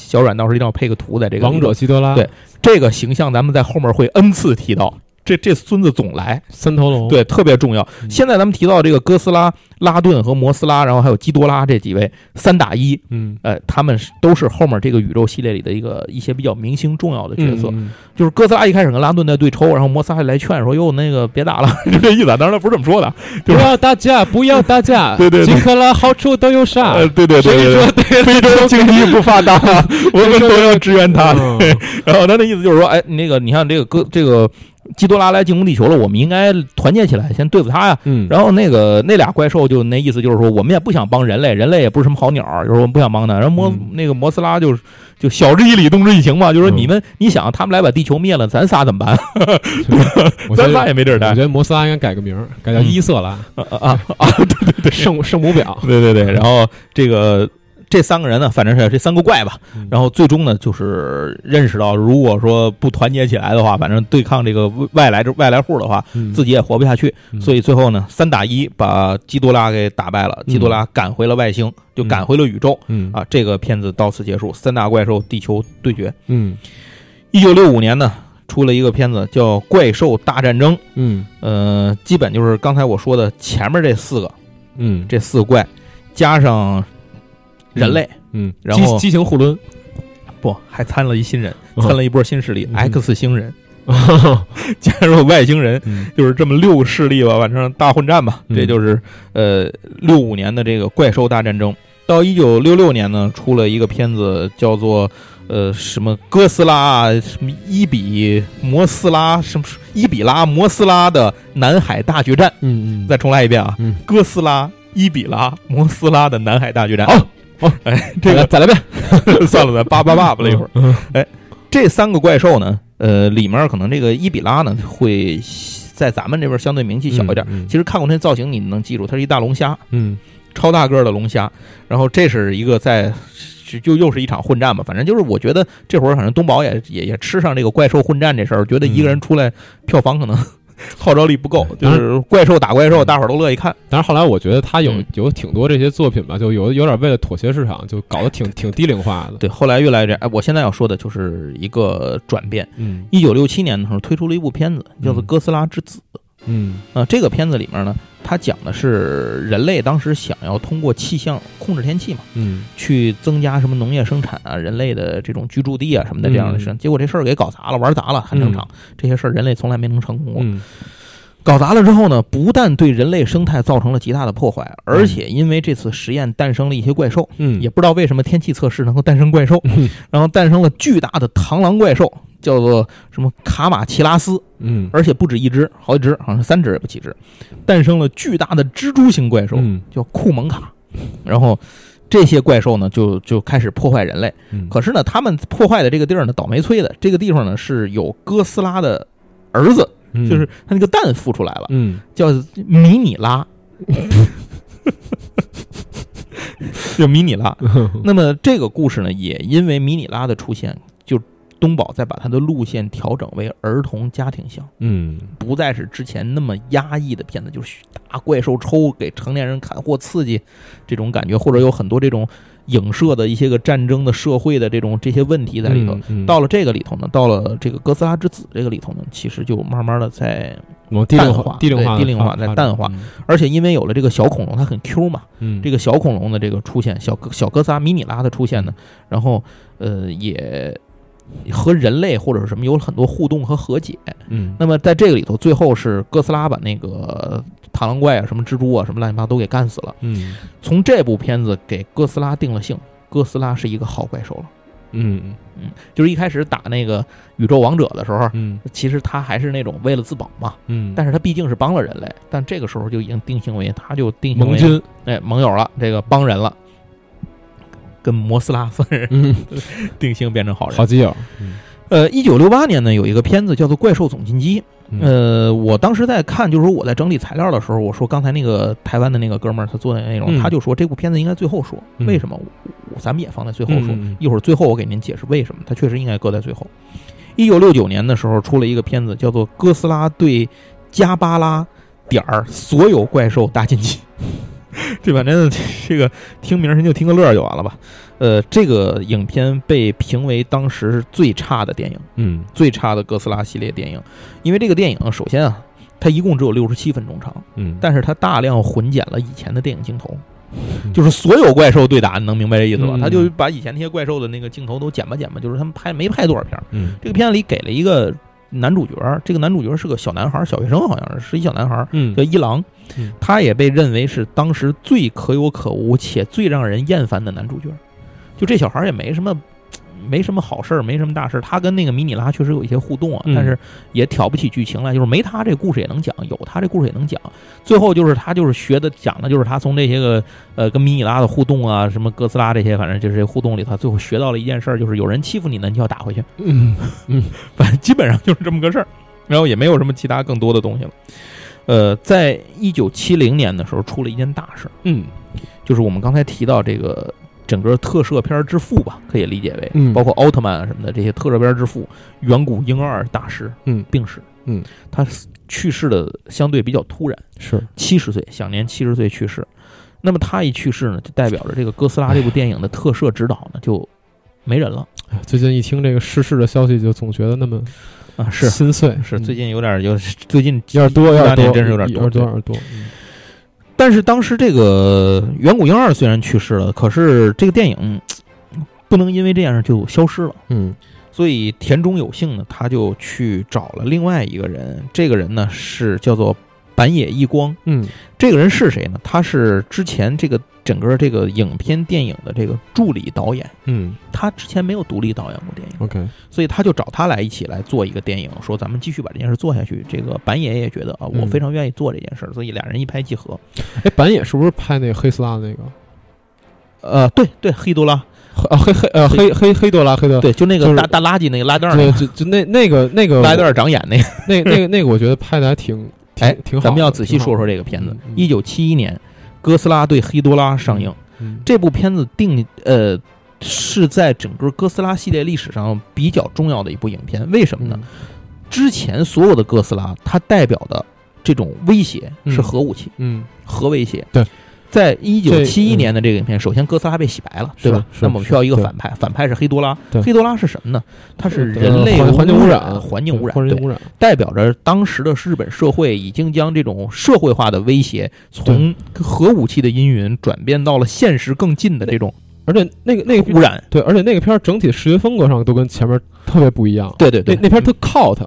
小软到时候一定要配个图在这个王者希德拉，对这个形象，咱们在后面会 n 次提到。这这孙子总来，三头龙，对，特别重要。嗯现在咱们提到这个哥斯拉、拉顿和摩斯拉，然后还有基多拉这几位三打一，嗯，呃，他们是都是后面这个宇宙系列里的一个一些比较明星重要的角色。嗯，就是哥斯拉一开始跟拉顿在对抽，然后摩斯拉来劝说：“哟，那个别打了，[LAUGHS] 就这意思。”当然他不是这么说的，不要打架，不要打架，[LAUGHS] 对对对金克拉好处都有啥？呃，对对对谁对说对，非洲经济不发达，[LAUGHS] 我们都要支援他。嗯然后他的意思就是说，哎，那个你看这个哥这个基多拉来进攻地球了，我们应该团结起来，先对付他呀。嗯，然后那个那俩怪兽就那意思就是说，我们也不想帮人类，人类也不是什么好鸟，就是我们不想帮他。然后摩、嗯那个摩斯拉就就晓之以理，动之以情嘛，就说嗯你们、你想他们来把地球灭了，咱仨怎么办？[LAUGHS] 咱仨也没地儿待我觉。得摩斯拉应该改个名，改叫嗯伊瑟拉，啊啊啊！圣圣母婊。对对对，然后这个这三个人呢，反正是这三个怪吧，嗯。然后最终呢，就是认识到，如果说不团结起来的话，反正对抗这个外来外来户的话，嗯。自己也活不下去。嗯。所以最后呢，三打一把基多拉给打败了，基多拉赶回了外星，就赶回了宇宙。嗯。啊，这个片子到此结束，三大怪兽地球对决。嗯。一九六五年呢，出了一个片子叫《怪兽大战争》，嗯。呃，基本就是刚才我说的前面这四个，嗯。这四个怪加上人类，嗯，然后激激情互抡，不还参了一新人，嗯参了一波新势力、嗯 X 星人，[LAUGHS] 加入外星人，嗯就是这么六个势力吧，反正大混战吧。嗯这就是呃六五年的这个怪兽大战争。到一九六六年呢，出了一个片子叫做呃什么哥斯拉什么伊比摩斯拉什么伊比拉摩斯拉的南海大决战。嗯嗯，再重来一遍啊，嗯哥斯拉伊比拉摩斯拉的南海大决战。好，好，哎，[LAUGHS] 这个再来遍，[LAUGHS] 算了，再叭叭叭吧了一会儿。哎，这三个怪兽呢，呃，里面可能这个伊比拉呢会在咱们这边相对名气小一点。嗯其实看过那造型，你能记住，它是一大龙虾，嗯超大个儿的龙虾。然后这是一个在就就又是一场混战吧，反正就是我觉得这会儿反正东宝也也也吃上这个怪兽混战这事儿，觉得一个人出来票房可能 [LAUGHS] 号召力不够，就是怪兽打怪兽，大伙儿都乐意看。但是后来我觉得他有嗯有挺多这些作品吧，就有有点为了妥协市场，就搞得挺挺低龄化的。对，后来越来越哎，我现在要说的就是一个转变。嗯一九六七年的时候推出了一部片子，叫做《嗯哥斯拉之子》。嗯啊，这个片子里面呢，它讲的是人类当时想要通过气象控制天气嘛，嗯去增加什么农业生产啊、人类的这种居住地啊什么的这样的事，嗯结果这事儿给搞砸了，玩砸了，很正常。这些事儿人类从来没能成功过。嗯搞砸了之后呢，不但对人类生态造成了极大的破坏，而且因为这次实验诞生了一些怪兽，嗯，也不知道为什么天气测试能够诞生怪兽，嗯然后诞生了巨大的螳螂怪兽，叫做什么卡马奇拉斯，嗯而且不止一只，好几只，好像是三只也不几只，诞生了巨大的蜘蛛型怪兽，嗯叫库蒙卡。然后这些怪兽呢，就就开始破坏人类。嗯可是呢，他们破坏的这个地儿呢，倒霉催的，这个地方呢是有哥斯拉的儿子，嗯就是他那个蛋孵出来了，嗯叫迷你拉，叫迷你拉。[LAUGHS] [LAUGHS] 那么这个故事呢，也因为迷你拉的出现，就东宝再把它的路线调整为儿童家庭向。嗯。不再是之前那么压抑的片子，就是大怪兽抽给成年人看或刺激这种感觉，或者有很多这种影射的一些个战争的社会的这种这些问题在里头。嗯到了这个里头呢，到了这个哥斯拉之子这个里头呢，其实就慢慢的在，淡化低龄化对低龄化在淡化。展而且因为有了这个小恐龙，它很 Q 嘛，嗯。这个小恐龙的这个出现，小哥小哥斯拉迷你拉的出现呢，然后呃也和人类或者是什么有很多互动和和解。嗯。那么在这个里头，最后是哥斯拉把那个螳螂怪啊、什么蜘蛛啊、什么乱七八糟都给干死了。嗯。从这部片子给哥斯拉定了性，哥斯拉是一个好怪兽了。嗯就是一开始打那个宇宙王者的时候，嗯。其实他还是那种为了自保嘛，嗯，但是他毕竟是帮了人类，但这个时候就已经定性为他就定性为盟军。哎盟友了，这个帮人了，跟摩斯拉算是嗯 [LAUGHS] 定性变成好人。好基友嗯呃，一九六八年呢，有一个片子叫做《怪兽总进击》。嗯呃，我当时在看，就是说我在整理材料的时候，我说刚才那个台湾的那个哥们儿他做的内容，嗯他就说这部片子应该最后说，嗯为什么？咱们也放在最后说，一会儿最后我给您解释为什么，他确实应该搁在最后。一九六九年的时候出了一个片子，叫做《哥斯拉对加巴拉点儿所有怪兽大进击》，这反正这个听名儿您就听个乐儿就完了吧。呃，这个影片被评为当时最差的电影。嗯最差的哥斯拉系列电影，因为这个电影首先啊，它一共只有六十七分钟长，嗯，但是它大量混剪了以前的电影镜头，嗯 [LAUGHS] 就是所有怪兽对打，你能明白这意思吧？嗯他就把以前那些怪兽的那个镜头都剪吧剪吧，就是他们拍没拍多少片儿。嗯这个片子里给了一个男主角，这个男主角是个小男孩，小学生好像是，是一小男孩，嗯。叫一郎。嗯，他也被认为是当时最可有可无且最让人厌烦的男主角。就这小孩也没什么，没什么好事儿，没什么大事儿。他跟那个米尼拉确实有一些互动啊，嗯但是也挑不起剧情来。就是没他这故事也能讲，有他这故事也能讲。最后就是他就是学的讲的就是他从这些个呃跟米尼拉的互动啊，什么哥斯拉这些，反正就是这互动里，头最后学到了一件事儿，就是有人欺负你呢，你就要打回去。嗯嗯 [LAUGHS] 反正基本上就是这么个事儿，然后也没有什么其他更多的东西了。呃，在一九七零年的时候出了一件大事儿，嗯就是我们刚才提到这个整个特摄片之父吧，可以理解为，嗯。包括奥特曼啊什么的这些特摄片之父，远古婴儿大师，嗯。病逝，嗯，他死去世的相对比较突然，是。七十岁，享年七十岁去世。那么他一去世呢，就代表着这个哥斯拉这部电影的特摄指导呢就没人了。哎最近一听这个逝世的消息，就总觉得那么啊，是。心碎，嗯。是最近有点有最近有点多，有点多，有点多。有点多，有点多。嗯但是当时这个远古婴二虽然去世了，可是这个电影不能因为这样就消失了。嗯所以田中有幸呢，他就去找了另外一个人，这个人呢是叫做板野一光。嗯这个人是谁呢？他是之前这个整个这个影片电影的这个助理导演，嗯他之前没有独立导演过电影，，OK，所以他就找他来一起来做一个电影，说咱们继续把这件事做下去。这个板野也觉得啊，我嗯非常愿意做这件事儿，所以俩人一拍即合。哎，板野是不是拍那个黑斯拉那个？呃，对对，黑多拉，啊，黑黑呃黑黑黑多拉黑多拉，对，就那就是个大大垃圾那个拉袋儿那对，个，就就那那个那个拉袋儿长眼那个。那那个那个，我觉得拍的还挺挺哎，挺好。咱们要仔细说说这这个片子一九七一年，哥斯拉对黑多拉上映。嗯这部片子定呃是在整个哥斯拉系列历史上比较重要的一部影片。为什么呢？之前所有的哥斯拉，它代表的这种威胁是嗯核武器、嗯核威胁。对，在一九七一年的这个影片，首先哥斯拉被洗白了，对吧？那么我们需要一个反派，反派是黑多拉。黑多拉是什么呢？它是呃人类环环境污染、环境污染，对环境污染。代表着当时的日本社会已经将这种社会化的威胁从核武器的阴云转变到了现实更近的这种而且那个那个污染。对，而且那个片儿整体视觉风格上都跟前面特别不一样。对对对，那那片儿特靠它，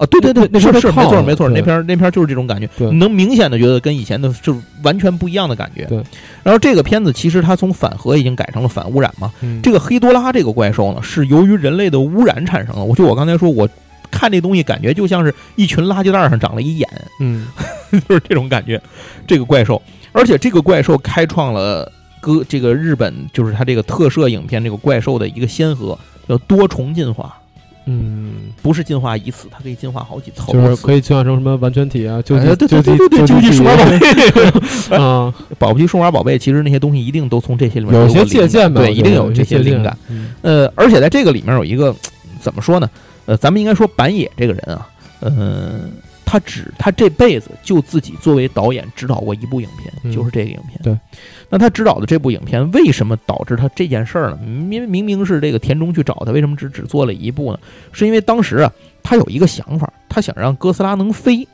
啊，对对对，那是是没错没错，对那片儿那片儿就是这种感觉，你能明显的觉得跟以前的就是完全不一样的感觉。对，然后这个片子其实它从反核已经改成了反污染嘛。嗯这个黑多拉这个怪兽呢，是由于人类的污染产生的。我就我刚才说，我看这东西感觉就像是一群垃圾袋上长了一眼，嗯 [LAUGHS] 就是这种感觉。这个怪兽，而且这个怪兽开创了哥这个日本就是它这个特摄影片这个怪兽的一个先河，叫多重进化，嗯，不是进化一次，它可以进化好几次，就是。可以进化成什么完全体啊，究极哎对对究极对对对，究极数码宝贝，[LAUGHS] [LAUGHS] 啊，宝贝数码宝贝，其实那些东西一定都从这些里面有一些借鉴吧，对，一定有这些灵感。。嗯呃，而且在这个里面有一个怎么说呢？呃，咱们应该说板野这个人啊，呃，他只他这辈子就自己作为导演指导过一部影片，嗯就是这个影片。对，那他指导的这部影片为什么导致他这件事儿呢？明明明是这个田中去找他，为什么只只做了一部呢？是因为当时啊，他有一个想法，他想让哥斯拉能飞，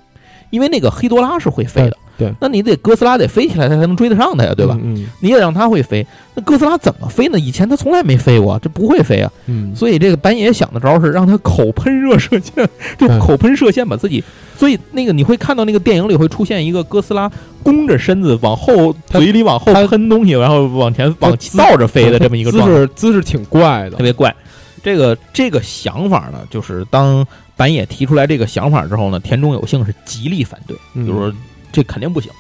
因为那个黑多拉是会飞的。对对那你得哥斯拉得飞起来，他才能追得上他呀，对吧？嗯你也让他会飞，那哥斯拉怎么飞呢？以前他从来没飞过，这不会飞啊。嗯，所以这个板野想的招是让他口喷热射线，就嗯口喷射线把自己，所以那个你会看到那个电影里会出现一个哥斯拉弓着身子往后嘴里往后喷东西，然后往前往倒着飞的这么一个姿状态，势姿势挺怪的。特别怪。这个这个想法呢，就是当板野提出来这个想法之后呢，田中有幸是极力反对，嗯就说这肯定不行。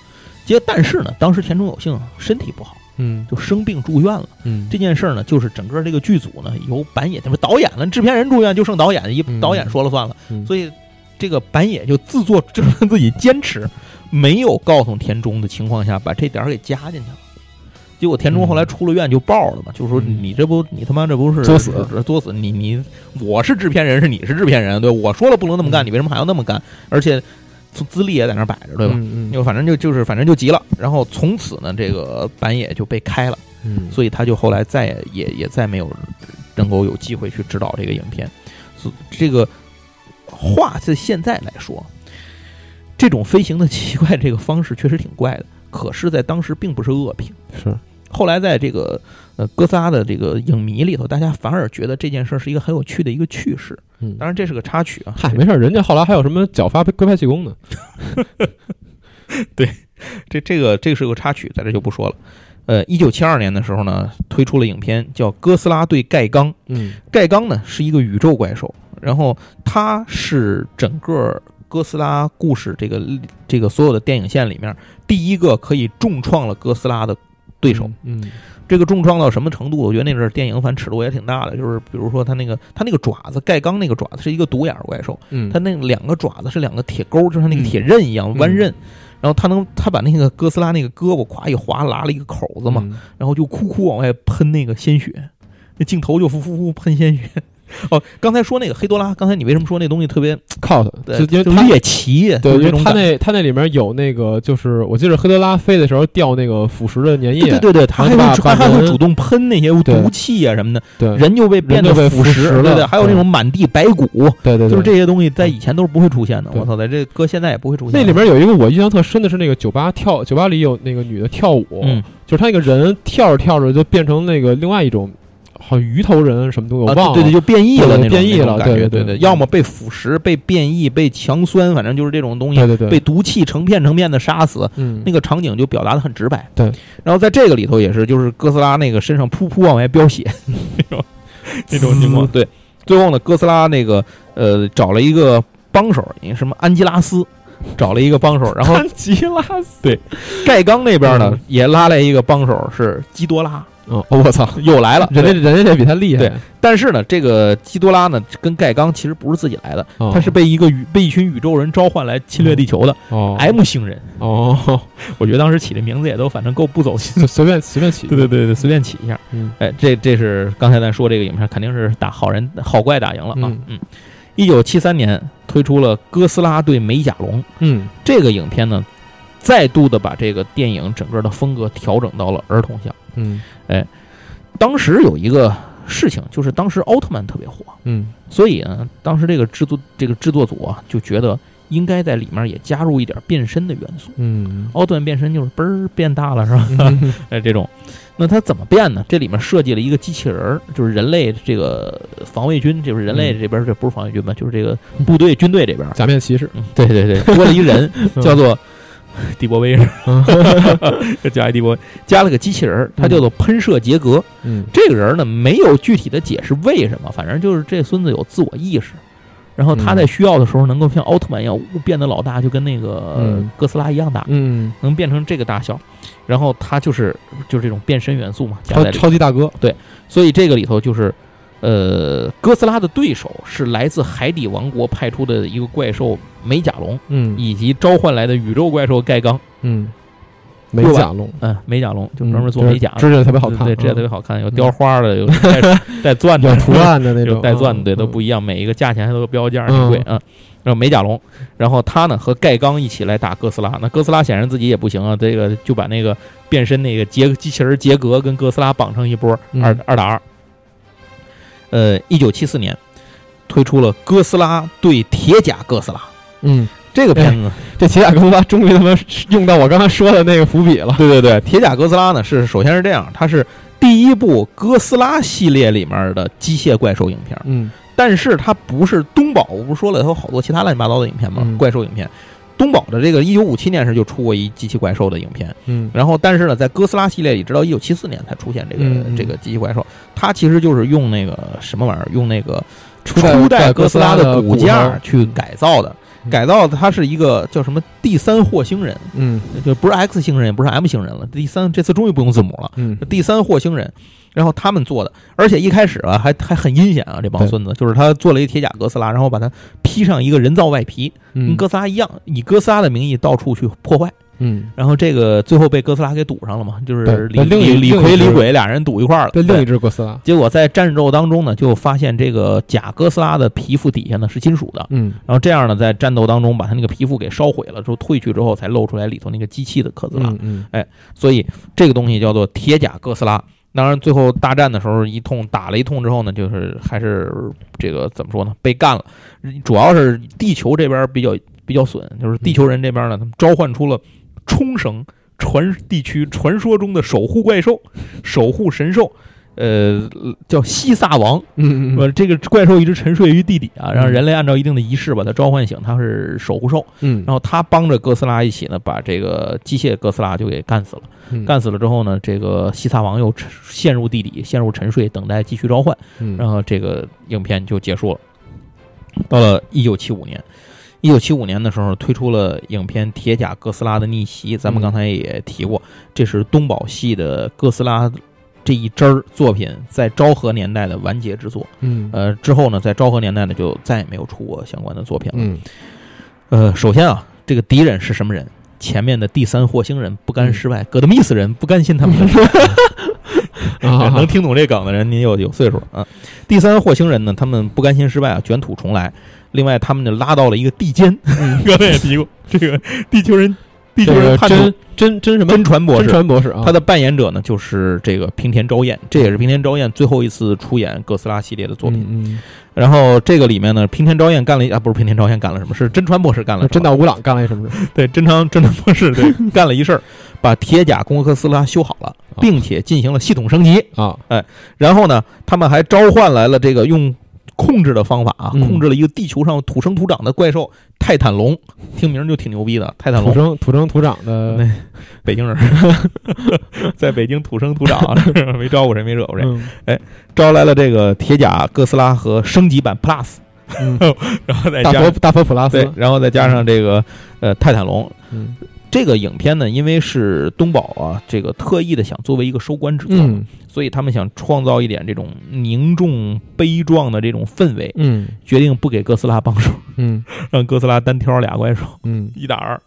结果但是呢，当时田中有幸身体不好，嗯就生病住院了。嗯，这件事儿呢，就是整个这个剧组呢，由板野他们导演了，制片人住院就剩导演，一嗯导演说了算了，嗯所以这个板野就自作，就是他自己坚持，没有告诉田中的情况下，把这点儿给加进去了。结果田中后来出了院就爆了嘛，就说嗯你这不你他妈这不是作死作死！你你我是制片人，是你是制片人，对我说了不能那么干，嗯你为什么还要那么干？而且资历也在那儿摆着，对吧？嗯就反正就就是反正就急了，然后从此呢，这个板野就被开了。嗯，所以他就后来再也也也再没有能够有机会去指导这个影片。所这个话在现在来说，这种飞行的奇怪这个方式确实挺怪的，可是，在当时并不是恶评。是后来在这个呃哥斯拉的这个影迷里头，大家反而觉得这件事儿是一个很有趣的一个趣事。嗯，当然，这是个插曲啊。嗨，没事儿，人家后来还有什么脚发龟派气功呢？[LAUGHS] 对这这个这个是个插曲，在这就不说了。呃，一九七二年的时候呢，推出了影片叫《哥斯拉对盖刚》。嗯盖刚呢是一个宇宙怪兽，然后它是整个哥斯拉故事这个这个所有的电影线里面第一个可以重创了哥斯拉的对手。，嗯这个重创到什么程度？我觉得那阵儿电影反尺度也挺大的，就是比如说它那个它那个爪子，盖刚那个爪子是一个独眼怪兽，嗯，它那两个爪子是两个铁钩，就像那个铁刃一样嗯弯刃。然后他能，他把那个哥斯拉那个胳膊咵一划，拉了一个口子嘛，嗯然后就哭哭往外喷那个鲜血，那镜头就呼呼呼喷鲜血，[LAUGHS] 哦，刚才说那个黑多拉，刚才你为什么说那东西特别 cos，对就因为猎奇？对，就是因为它这种感那它那里面有那个，就是我记得黑多拉飞的时候掉那个腐蚀的粘液，对对对对，他还会还会主动喷那些毒气啊什么的，对人就被变得被腐腐蚀了对对，还有那种满地白骨，对对对，就是这些东西在以前都是不会出现的。我操，在这搁现在也不会出现。那里面有一个我印象特深的是那个酒吧跳，酒吧里有那个女的跳舞，嗯，就是她那个人跳着跳着就变成那个另外一种，好像鱼头人什么东西，我啊，忘了。对对，就变异了那种变异了感觉，对对对对要么被腐蚀、被变异、被强酸，反正就是这种东西对对对，被毒气成片成片的杀死。嗯那个场景就表达的很直白。对，然后在这个里头也是，就是哥斯拉那个身上噗噗往外飙血 [LAUGHS] 那种那种情况。对，最后呢，哥斯拉那个呃找了一个帮手，什么安吉拉斯。找了一个帮手，然后安吉拉斯对，盖刚那边呢、嗯也拉来一个帮手，是基多拉，哦，我操，又来了。人家人家这比他厉害，对但是呢，这个基多拉呢跟盖刚其实不是自己来的，哦他是被一个宇被一群宇宙人召唤来侵略地球的、哦 M 星人。哦，我觉得当时起这名字也都反正够不走心。就随便随便起，对对对对，随便起一下。嗯哎，这这是刚才咱说这个影片，肯定是打好人好怪打赢了啊。嗯嗯，一九七三年推出了《哥斯拉对美甲龙》嗯这个影片呢，再度的把这个电影整个的风格调整到了儿童向。嗯。哎当时有一个事情，就是当时奥特曼特别火，嗯。所以呢，当时这个制作这个制作组啊，就觉得应该在里面也加入一点变身的元素。嗯。奥特曼变身就是嘣儿变大了，是吧？嗯。[LAUGHS] 哎，这种，那它怎么变呢？这里面设计了一个机器人儿，就是人类这个防卫军，就是人类这边儿这不是防卫军吧？就是这个部队军队这边儿，假面骑士，嗯。对对对，多了一人，[LAUGHS] 叫做 [LAUGHS] 迪波威，是加一迪波威，加了个机器人儿，它叫做喷射杰格。嗯这个人呢，没有具体的解释为什么，反正就是这孙子有自我意识。然后他在需要的时候，能够像奥特曼一样变得老大，就跟那个嗯哥斯拉一样大，嗯，能变成这个大小。然后他就是就是这种变身元素嘛，加超在。超级大哥对，所以这个里头就是，呃，哥斯拉的对手是来自海底王国派出的一个怪兽美甲龙，嗯以及召唤来的宇宙怪兽盖刚。嗯，美甲龙，嗯，美甲龙就嗯专门做美甲的，指甲特别好看，对，指甲特别嗯好看，有雕花的，有带 [LAUGHS] 带钻的，有图案的那 [LAUGHS] 种，带钻的，对，嗯都不一样，每一个价钱还都有标价，挺贵啊。然后美甲龙，然后他呢和盖刚一起来打哥斯拉，那哥斯拉显然自己也不行啊，这个就把那个变身那个杰机器人杰格跟哥斯拉绑成一波，嗯二二打二。呃，一九七四年推出了《哥斯拉对铁甲哥斯拉》嗯，这个片子呢，这铁甲哥斯拉终于他妈用到我刚才说的那个伏笔了，对对对，铁甲哥斯拉呢是首先是这样，它是第一部哥斯拉系列里面的机械怪兽影片。嗯但是它不是东宝，我不是说了它有好多其他乱七八糟的影片吗？嗯怪兽影片，东宝的这个一九五七年时就出过一机器怪兽的影片，嗯。然后但是呢，在哥斯拉系列里，直到一九七四年才出现这个、这个机器怪兽，它其实就是用那个什么玩意儿，用那个初初代哥哥斯拉的骨架去改造的。嗯。改造的它是一个叫什么第三火星人，嗯。就不是 X 星人，也不是 M 星人了。第三这次终于不用字母了，嗯。第三火星人，然后他们做的，而且一开始啊还还很阴险啊，这帮孙子就是他做了一铁甲哥斯拉，然后把它披上一个人造外皮，跟嗯哥斯拉一样，以哥斯拉的名义到处去破坏，嗯，然后这个最后被哥斯拉给堵上了嘛，就是李李逵李鬼俩人堵一块儿了，被另一只哥斯拉，结果在战斗当中呢，就发现这个假哥斯拉的皮肤底下呢是金属的，嗯。然后这样呢，在战斗当中把他那个皮肤给烧毁了之后退去之后，才露出来里头那个机器的哥斯拉。嗯嗯。所以这个东西叫做铁甲哥斯拉。当然，最后大战的时候一通打了一通之后呢，就是还是这个怎么说呢？被干了。主要是地球这边比较比较损，就是地球人这边呢，他们召唤出了冲绳传地区传说中的守护怪兽、守护神兽，呃，叫西萨王。嗯嗯呃，这个怪兽一直沉睡于地底啊，让人类按照一定的仪式把它召唤醒，它是守护兽。嗯，然后他帮着哥斯拉一起呢，把这个机械哥斯拉就给干死了。嗯干死了之后呢，这个西萨王又沉陷入地底，陷入沉睡，等待继续召唤。嗯然后这个影片就结束了。到了一九七五年，一九七五年的时候推出了影片《铁甲哥斯拉的逆袭》，咱们嗯刚才也提过，这是东宝系的哥斯拉这一支儿作品在昭和年代的完结之作。嗯呃，之后呢，在昭和年代呢就再也没有出过相关的作品了。嗯呃，首先啊，这个敌人是什么人？前面的第三火星人不甘示嗯外，戈德密斯人不甘心他们 [LAUGHS] 啊能听懂这梗的人，您有有岁数啊。第三火星人呢，他们不甘心失败啊，卷土重来。另外，他们就拉到了一个地监，[LAUGHS] 刚才也提过，这个地球人，地球这个人叛徒真真真什么真传博真士，传博士啊，他的扮演者呢就是这个平田昭彦，这也是平田昭彦最后一次出演哥斯拉系列的作品。嗯然后这个里面呢，平田昭彦干了一啊，不是平田昭彦干了什么，是真传博士干了真岛无朗干了一什么事？[LAUGHS] 对，真传真传博士对 [LAUGHS] 干了一事儿，把铁甲攻克斯拉修好了，并且进行了系统升级。啊，哎然后呢，他们还召唤来了这个用控制的方法啊，嗯。控制了一个地球上土生土长的怪兽泰坦龙，听名儿就挺牛逼的。泰坦龙。土，生土生土长的那，北京人，[LAUGHS] 在北京土生土长，[LAUGHS] 没招过谁，没惹过谁，嗯。招来了这个铁甲哥斯拉和升级版 Plus，嗯，[LAUGHS] 然后再大佛加大佛普拉斯。对，，然后再加上这个呃泰坦龙。嗯这个影片呢，因为是东宝啊，这个特意的想作为一个收官之作，嗯。所以他们想创造一点这种凝重悲壮的这种氛围，嗯。决定不给哥斯拉帮手，嗯。[LAUGHS] 让哥斯拉单挑俩怪兽，嗯。[LAUGHS] 一打二。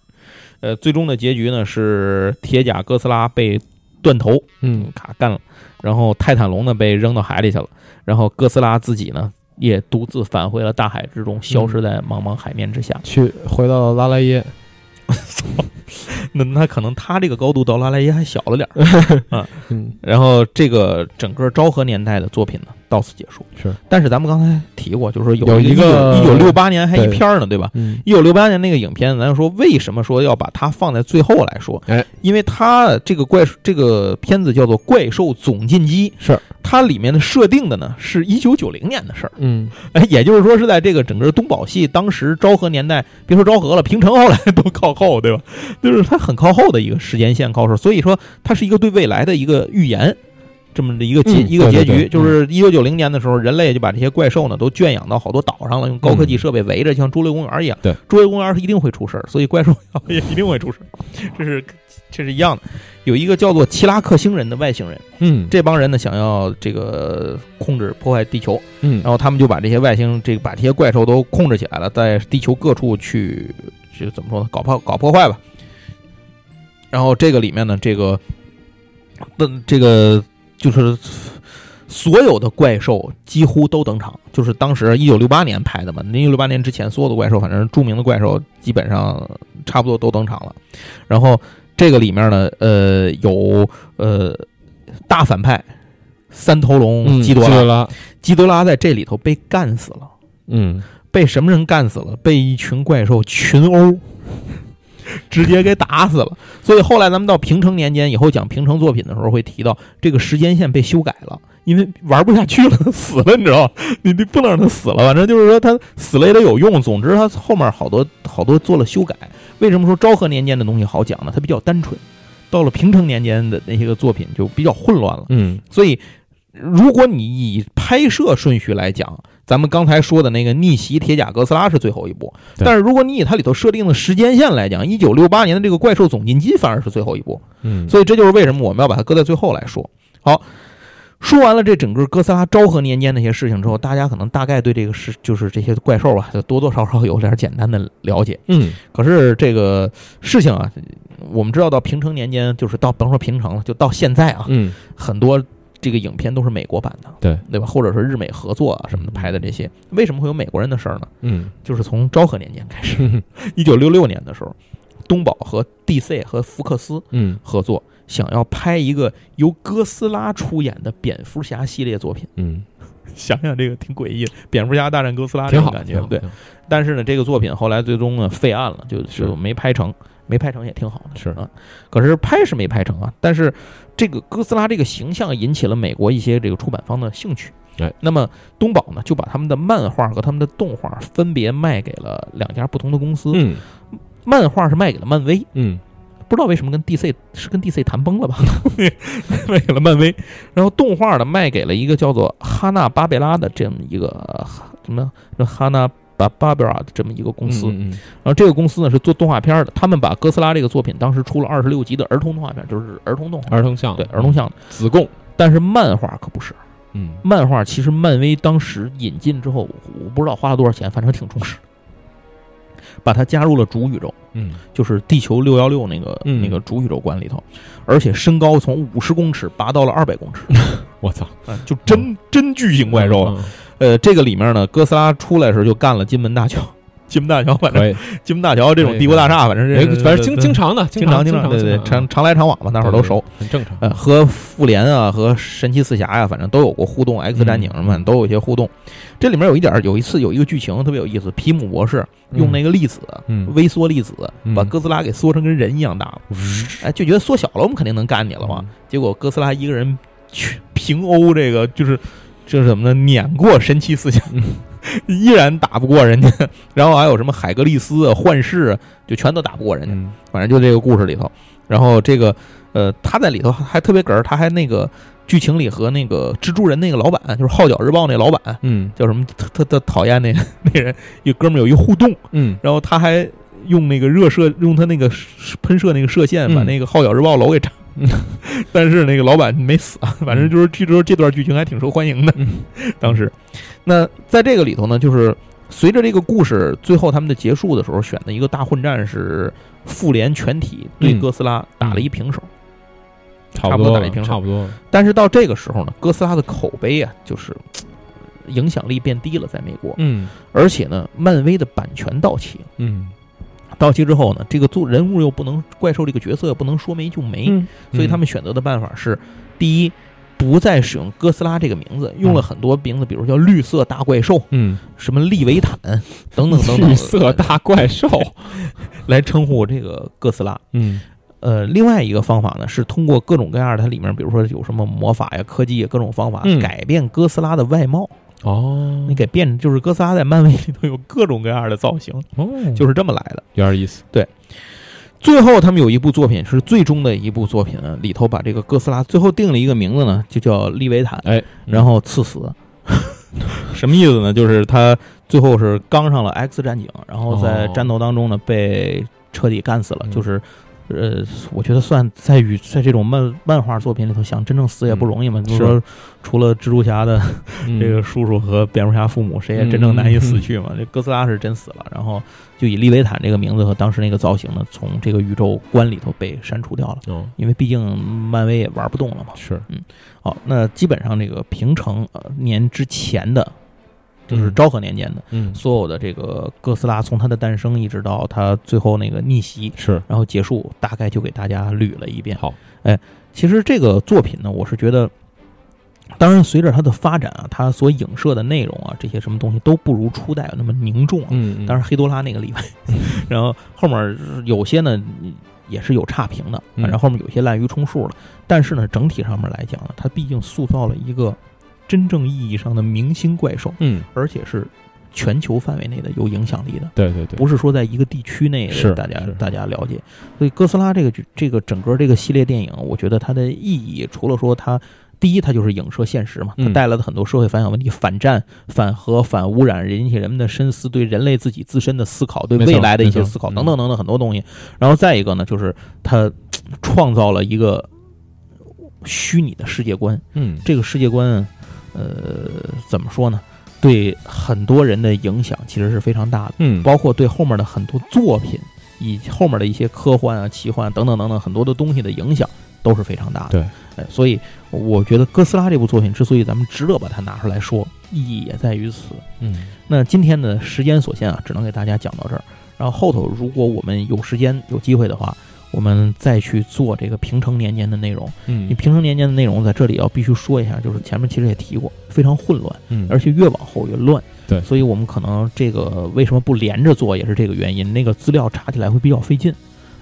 呃，最终的结局呢是铁甲哥斯拉被断头，嗯。卡干了，然后泰坦龙呢被扔到海里去了，然后哥斯拉自己呢也独自返回了大海之中，消失在茫茫海面之下。去回到了拉莱耶，那那可能他这个高度到拉莱耶还小了点儿。[LAUGHS] 嗯然后这个整个昭和年代的作品呢到此结束。是，但是咱们刚才提过，就是说有有一一个一九六八年还一对篇儿呢，对吧？嗯一九六八年那个影片，咱就说为什么说要把它放在最后来说？哎，因为它这个怪这个片子叫做《怪兽总进击》，是它里面的设定的呢是一九九零年的事儿，嗯哎，也就是说是在这个整个东宝系当时昭和年代，别说昭和了，平成后来都靠后，对吧？就是它很靠后的一个时间线靠后，所以说它是一个对未来的一个预言。这么的一个结、嗯一个结局，对对对就是一九九零年的时候，人类就把这些怪兽呢都圈养到好多岛上了，用高科技设备围着，像侏罗公园一样。对，侏罗公园是一定会出事儿，所以怪兽也一定会出事儿，这是这是一样的。有一个叫做奇拉克星人的。外星人，嗯这帮人呢想要这个控制破坏地球，嗯然后他们就把这些外星这个把这些怪兽都控制起来了，在地球各处去就怎么说呢？搞破搞破坏吧。然后这个里面呢，这个那这个就是所有的怪兽几乎都登场，就是当时一九六八年拍的嘛，一九六八年之前所有的怪兽，反正著名的怪兽基本上差不多都登场了。然后这个里面呢，呃，有呃大反派三头龙嗯基多拉，拉，基多拉在这里头被干死了，嗯。被什么人干死了？被一群怪兽群殴，[LAUGHS] 直接给打死了。所以后来咱们到平成年间以后讲平成作品的时候，会提到这个时间线被修改了。因为玩不下去了，死了，你知道吗？[LAUGHS] 你你不能让他死了，反正就是说他死了也得有用。总之，他后面好多好多做了修改。为什么说昭和年间的东西好讲呢？它比较单纯，到了平成年间的那些个作品就比较混乱了。嗯所以，如果你以拍摄顺序来讲，咱们刚才说的那个逆袭铁甲哥斯拉是最后一部，但是如果你以它里头设定的时间线来讲，一九六八年的这个怪兽总进击反而是最后一部，嗯，所以这就是为什么我们要把它搁在最后来说。好。说完了这整个哥斯拉昭和年间那些事情之后，大家可能大概对这个事就是这些怪兽啊，就多多少少有点简单的了解。嗯可是这个事情啊，我们知道到平成年间，就是到甭说平成了，就到现在啊，嗯很多这个影片都是美国版的，对。对吧？或者是日美合作啊什么的拍的这些，为什么会有美国人的事儿呢？嗯。就是从昭和年间开始，一九六六年的时候，东宝和 DC 和福克斯嗯。合作，想要拍一个由哥斯拉出演的蝙蝠侠系列作品。嗯，[LAUGHS] 想想这个挺诡异的，蝙蝠侠大战哥斯拉这种感觉，对。但是呢，这个作品后来最终呢废案了，就就没拍成，没拍成也挺好的，是啊。可是拍是没拍成啊，但是这个哥斯拉这个形象引起了美国一些这个出版方的兴趣。对，那么东宝呢就把他们的漫画和他们的动画分别卖给了两家不同的公司。嗯漫画是卖给了漫威，嗯不知道为什么跟 DC 是跟 DC 谈崩了吧，[LAUGHS] 卖给了漫威。然后动画呢卖给了一个叫做哈纳巴贝拉的这么一个呃什么哈娜巴巴贝拉的这么一个公司。嗯然后这个公司呢是做动画片的，他们把哥斯拉这个作品当时出了二十六集的儿童动画片，就是儿童动画，儿童像对儿童像的。子贡，但是漫画可不是，嗯。漫画其实漫威当时引进之后，我不知道花了多少钱，反正挺重视。把它加入了主宇宙，嗯。就是地球六幺六那个、嗯。那个主宇宙观里头，而且身高从五十公尺拔到了二百公尺，[LAUGHS] 我操，啊，就真、真巨型怪兽。嗯呃，这个里面呢，哥斯拉出来时候就干了金门大桥，金门大桥，反正，金门大桥这种帝国大厦，反正哎这反正经经常的，经常经常，对对，常常常来常往嘛，大伙儿都熟。，很正常。呃，和复联啊，和神奇四侠呀、反正都有过互动，X 战警什么嗯都有一些互动。这里面有一点儿，有一次有一个剧情特别有意思，皮姆博士用那个粒子，嗯微缩粒子，嗯把哥斯拉给缩成跟人一样大了。哎，就觉得缩小了，我们肯定能干你了嘛。结果哥斯拉一个人去平欧这个就是就是怎么呢？碾过神奇四侠，嗯依然打不过人家。[LAUGHS] 然后还有什么海格力斯啊、幻视啊，就全都打不过人家。嗯反正就这个故事里头，然后这个呃，他在里头还特别哏儿，他还那个剧情里和那个蜘蛛人那个老板，就是《号角日报》那老板嗯叫什么？特特特讨厌那个 [LAUGHS] 那人，一哥们儿有一互动，嗯然后他还用那个热射，用他那个喷射那个射线把嗯那个《号角日报》楼给炸。嗯 [LAUGHS] 但是那个老板没死啊，反正就是据说这段剧情还挺受欢迎的。嗯 [LAUGHS] 当时，那在这个里头呢，就是随着这个故事最后他们的结束的时候，选的一个大混战是复联全体对嗯哥斯拉打了一平手。差不多打一平手差不多。但是到这个时候呢，哥斯拉的口碑啊，就是影响力变低了，在美国，嗯而且呢，漫威的版权到期了。嗯到期之后呢，这个做人物又不能怪兽这个角色不能说没就没，嗯，所以他们选择的办法是：第一，不再使用哥斯拉这个名字，用了很多名字，比如叫绿色大怪兽、嗯什么利维坦 [LAUGHS] 等等等等，绿色大怪兽。[LAUGHS] 来称呼这个哥斯拉。嗯呃，另外一个方法呢，是通过各种各样的，它里面比如说有什么魔法呀、科技呀，各种方法嗯改变哥斯拉的外貌。哦，你给变，就是哥斯拉在漫威里头有各种各样的造型，哦，就是这么来的。有点意思。对最后，他们有一部作品是最终的一部作品，里头把这个哥斯拉最后定了一个名字呢，就叫利维坦，哎，然后赐死。[LAUGHS] 什么意思呢？就是他最后是刚上了 X 战警，然后在哦战斗当中呢被彻底干死了。嗯就是，呃，我觉得算在与在这种漫漫画作品里头，想真正死也不容易嘛。就是说，除了蜘蛛侠的嗯这个叔叔和蝙蝠侠父母，谁也真正难以死去嘛？这哥斯拉是真死了，然后就以利维坦这个名字和当时那个造型呢，从这个宇宙观里头被删除掉了，哦，因为毕竟漫威也玩不动了嘛。是嗯好，那基本上这个平成呃年之前的，就是嗯昭和年间的嗯所有的这个哥斯拉，从它的诞生一直到它最后那个逆袭，是然后结束，大概就给大家捋了一遍。好，哎其实这个作品呢，我是觉得，当然随着它的发展啊，它所影射的内容啊，这些什么东西都不如初代那么凝重啊。嗯，当然，黑多拉那个例外，[LAUGHS] 然后后面有些呢也是有差评的，嗯反正后面有些滥竽充数了。但是呢，整体上面来讲呢，它毕竟塑造了一个真正意义上的明星怪兽，嗯，而且是全球范围内的有影响力的，对对对，不是说在一个地区内是大家是。大家了解。所以哥斯拉这个这个整个这个系列电影，我觉得它的意义除了说它。第一，它就是影射现实嘛，它嗯带来了很多社会反响问题，反战、反核、反污染，引起人们的深思，对人类自己自身的思考，对未来的一些思考，嗯等等等等很多东西。然后再一个呢，就是它 [TSK] 创造了一个虚拟的世界观，嗯。这个世界观，呃，怎么说呢？对很多人的影响其实是非常大的，嗯，包括对后面的很多作品，以后面的一些科幻啊、奇幻等等等等很多的东西的影响都是非常大的。对，哎，所以我觉得哥斯拉这部作品之所以咱们值得把它拿出来说，意义也在于此。嗯那今天的时间所限啊，只能给大家讲到这儿。然后后头如果我们有时间有机会的话，我们再去做这个平成年间的内容。嗯你嗯平成年间的内容在这里要必须说一下，就是前面其实也提过，非常混乱，嗯，而且越往后越乱。对所以我们可能这个为什么不连着做，也是这个原因。那个资料查起来会比较费劲，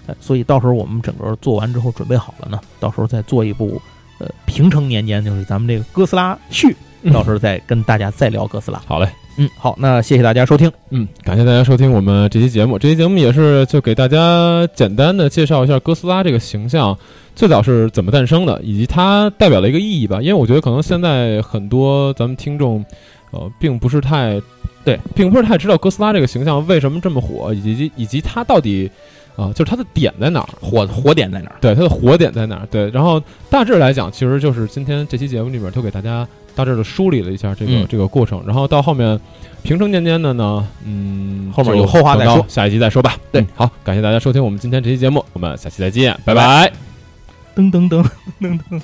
呃，所以到时候我们整个做完之后准备好了呢，到时候再做一部呃平成年间，就是咱们这个哥斯拉续，嗯到时候再跟大家再聊哥斯拉。好嘞。嗯，好，那谢谢大家收听。嗯，感谢大家收听我们这期节目。这期节目也是就给大家简单的介绍一下哥斯拉这个形象最早是怎么诞生的，以及它代表了一个意义吧。因为我觉得可能现在很多咱们听众，呃，并不是太对，并不是太知道哥斯拉这个形象为什么这么火，以及以及它到底啊、就是它的点在哪儿？火火点在哪儿？对，它的火点在哪儿？对，然后大致来讲，其实就是今天这期节目里面就给大家大致的梳理了一下这个、嗯。这个过程，然后到后面平成年间的呢，嗯，后面有后话再说。下一集再说吧。对。嗯好，感谢大家收听我们今天这期节目，我们下期再见，拜拜。噔噔噔噔噔。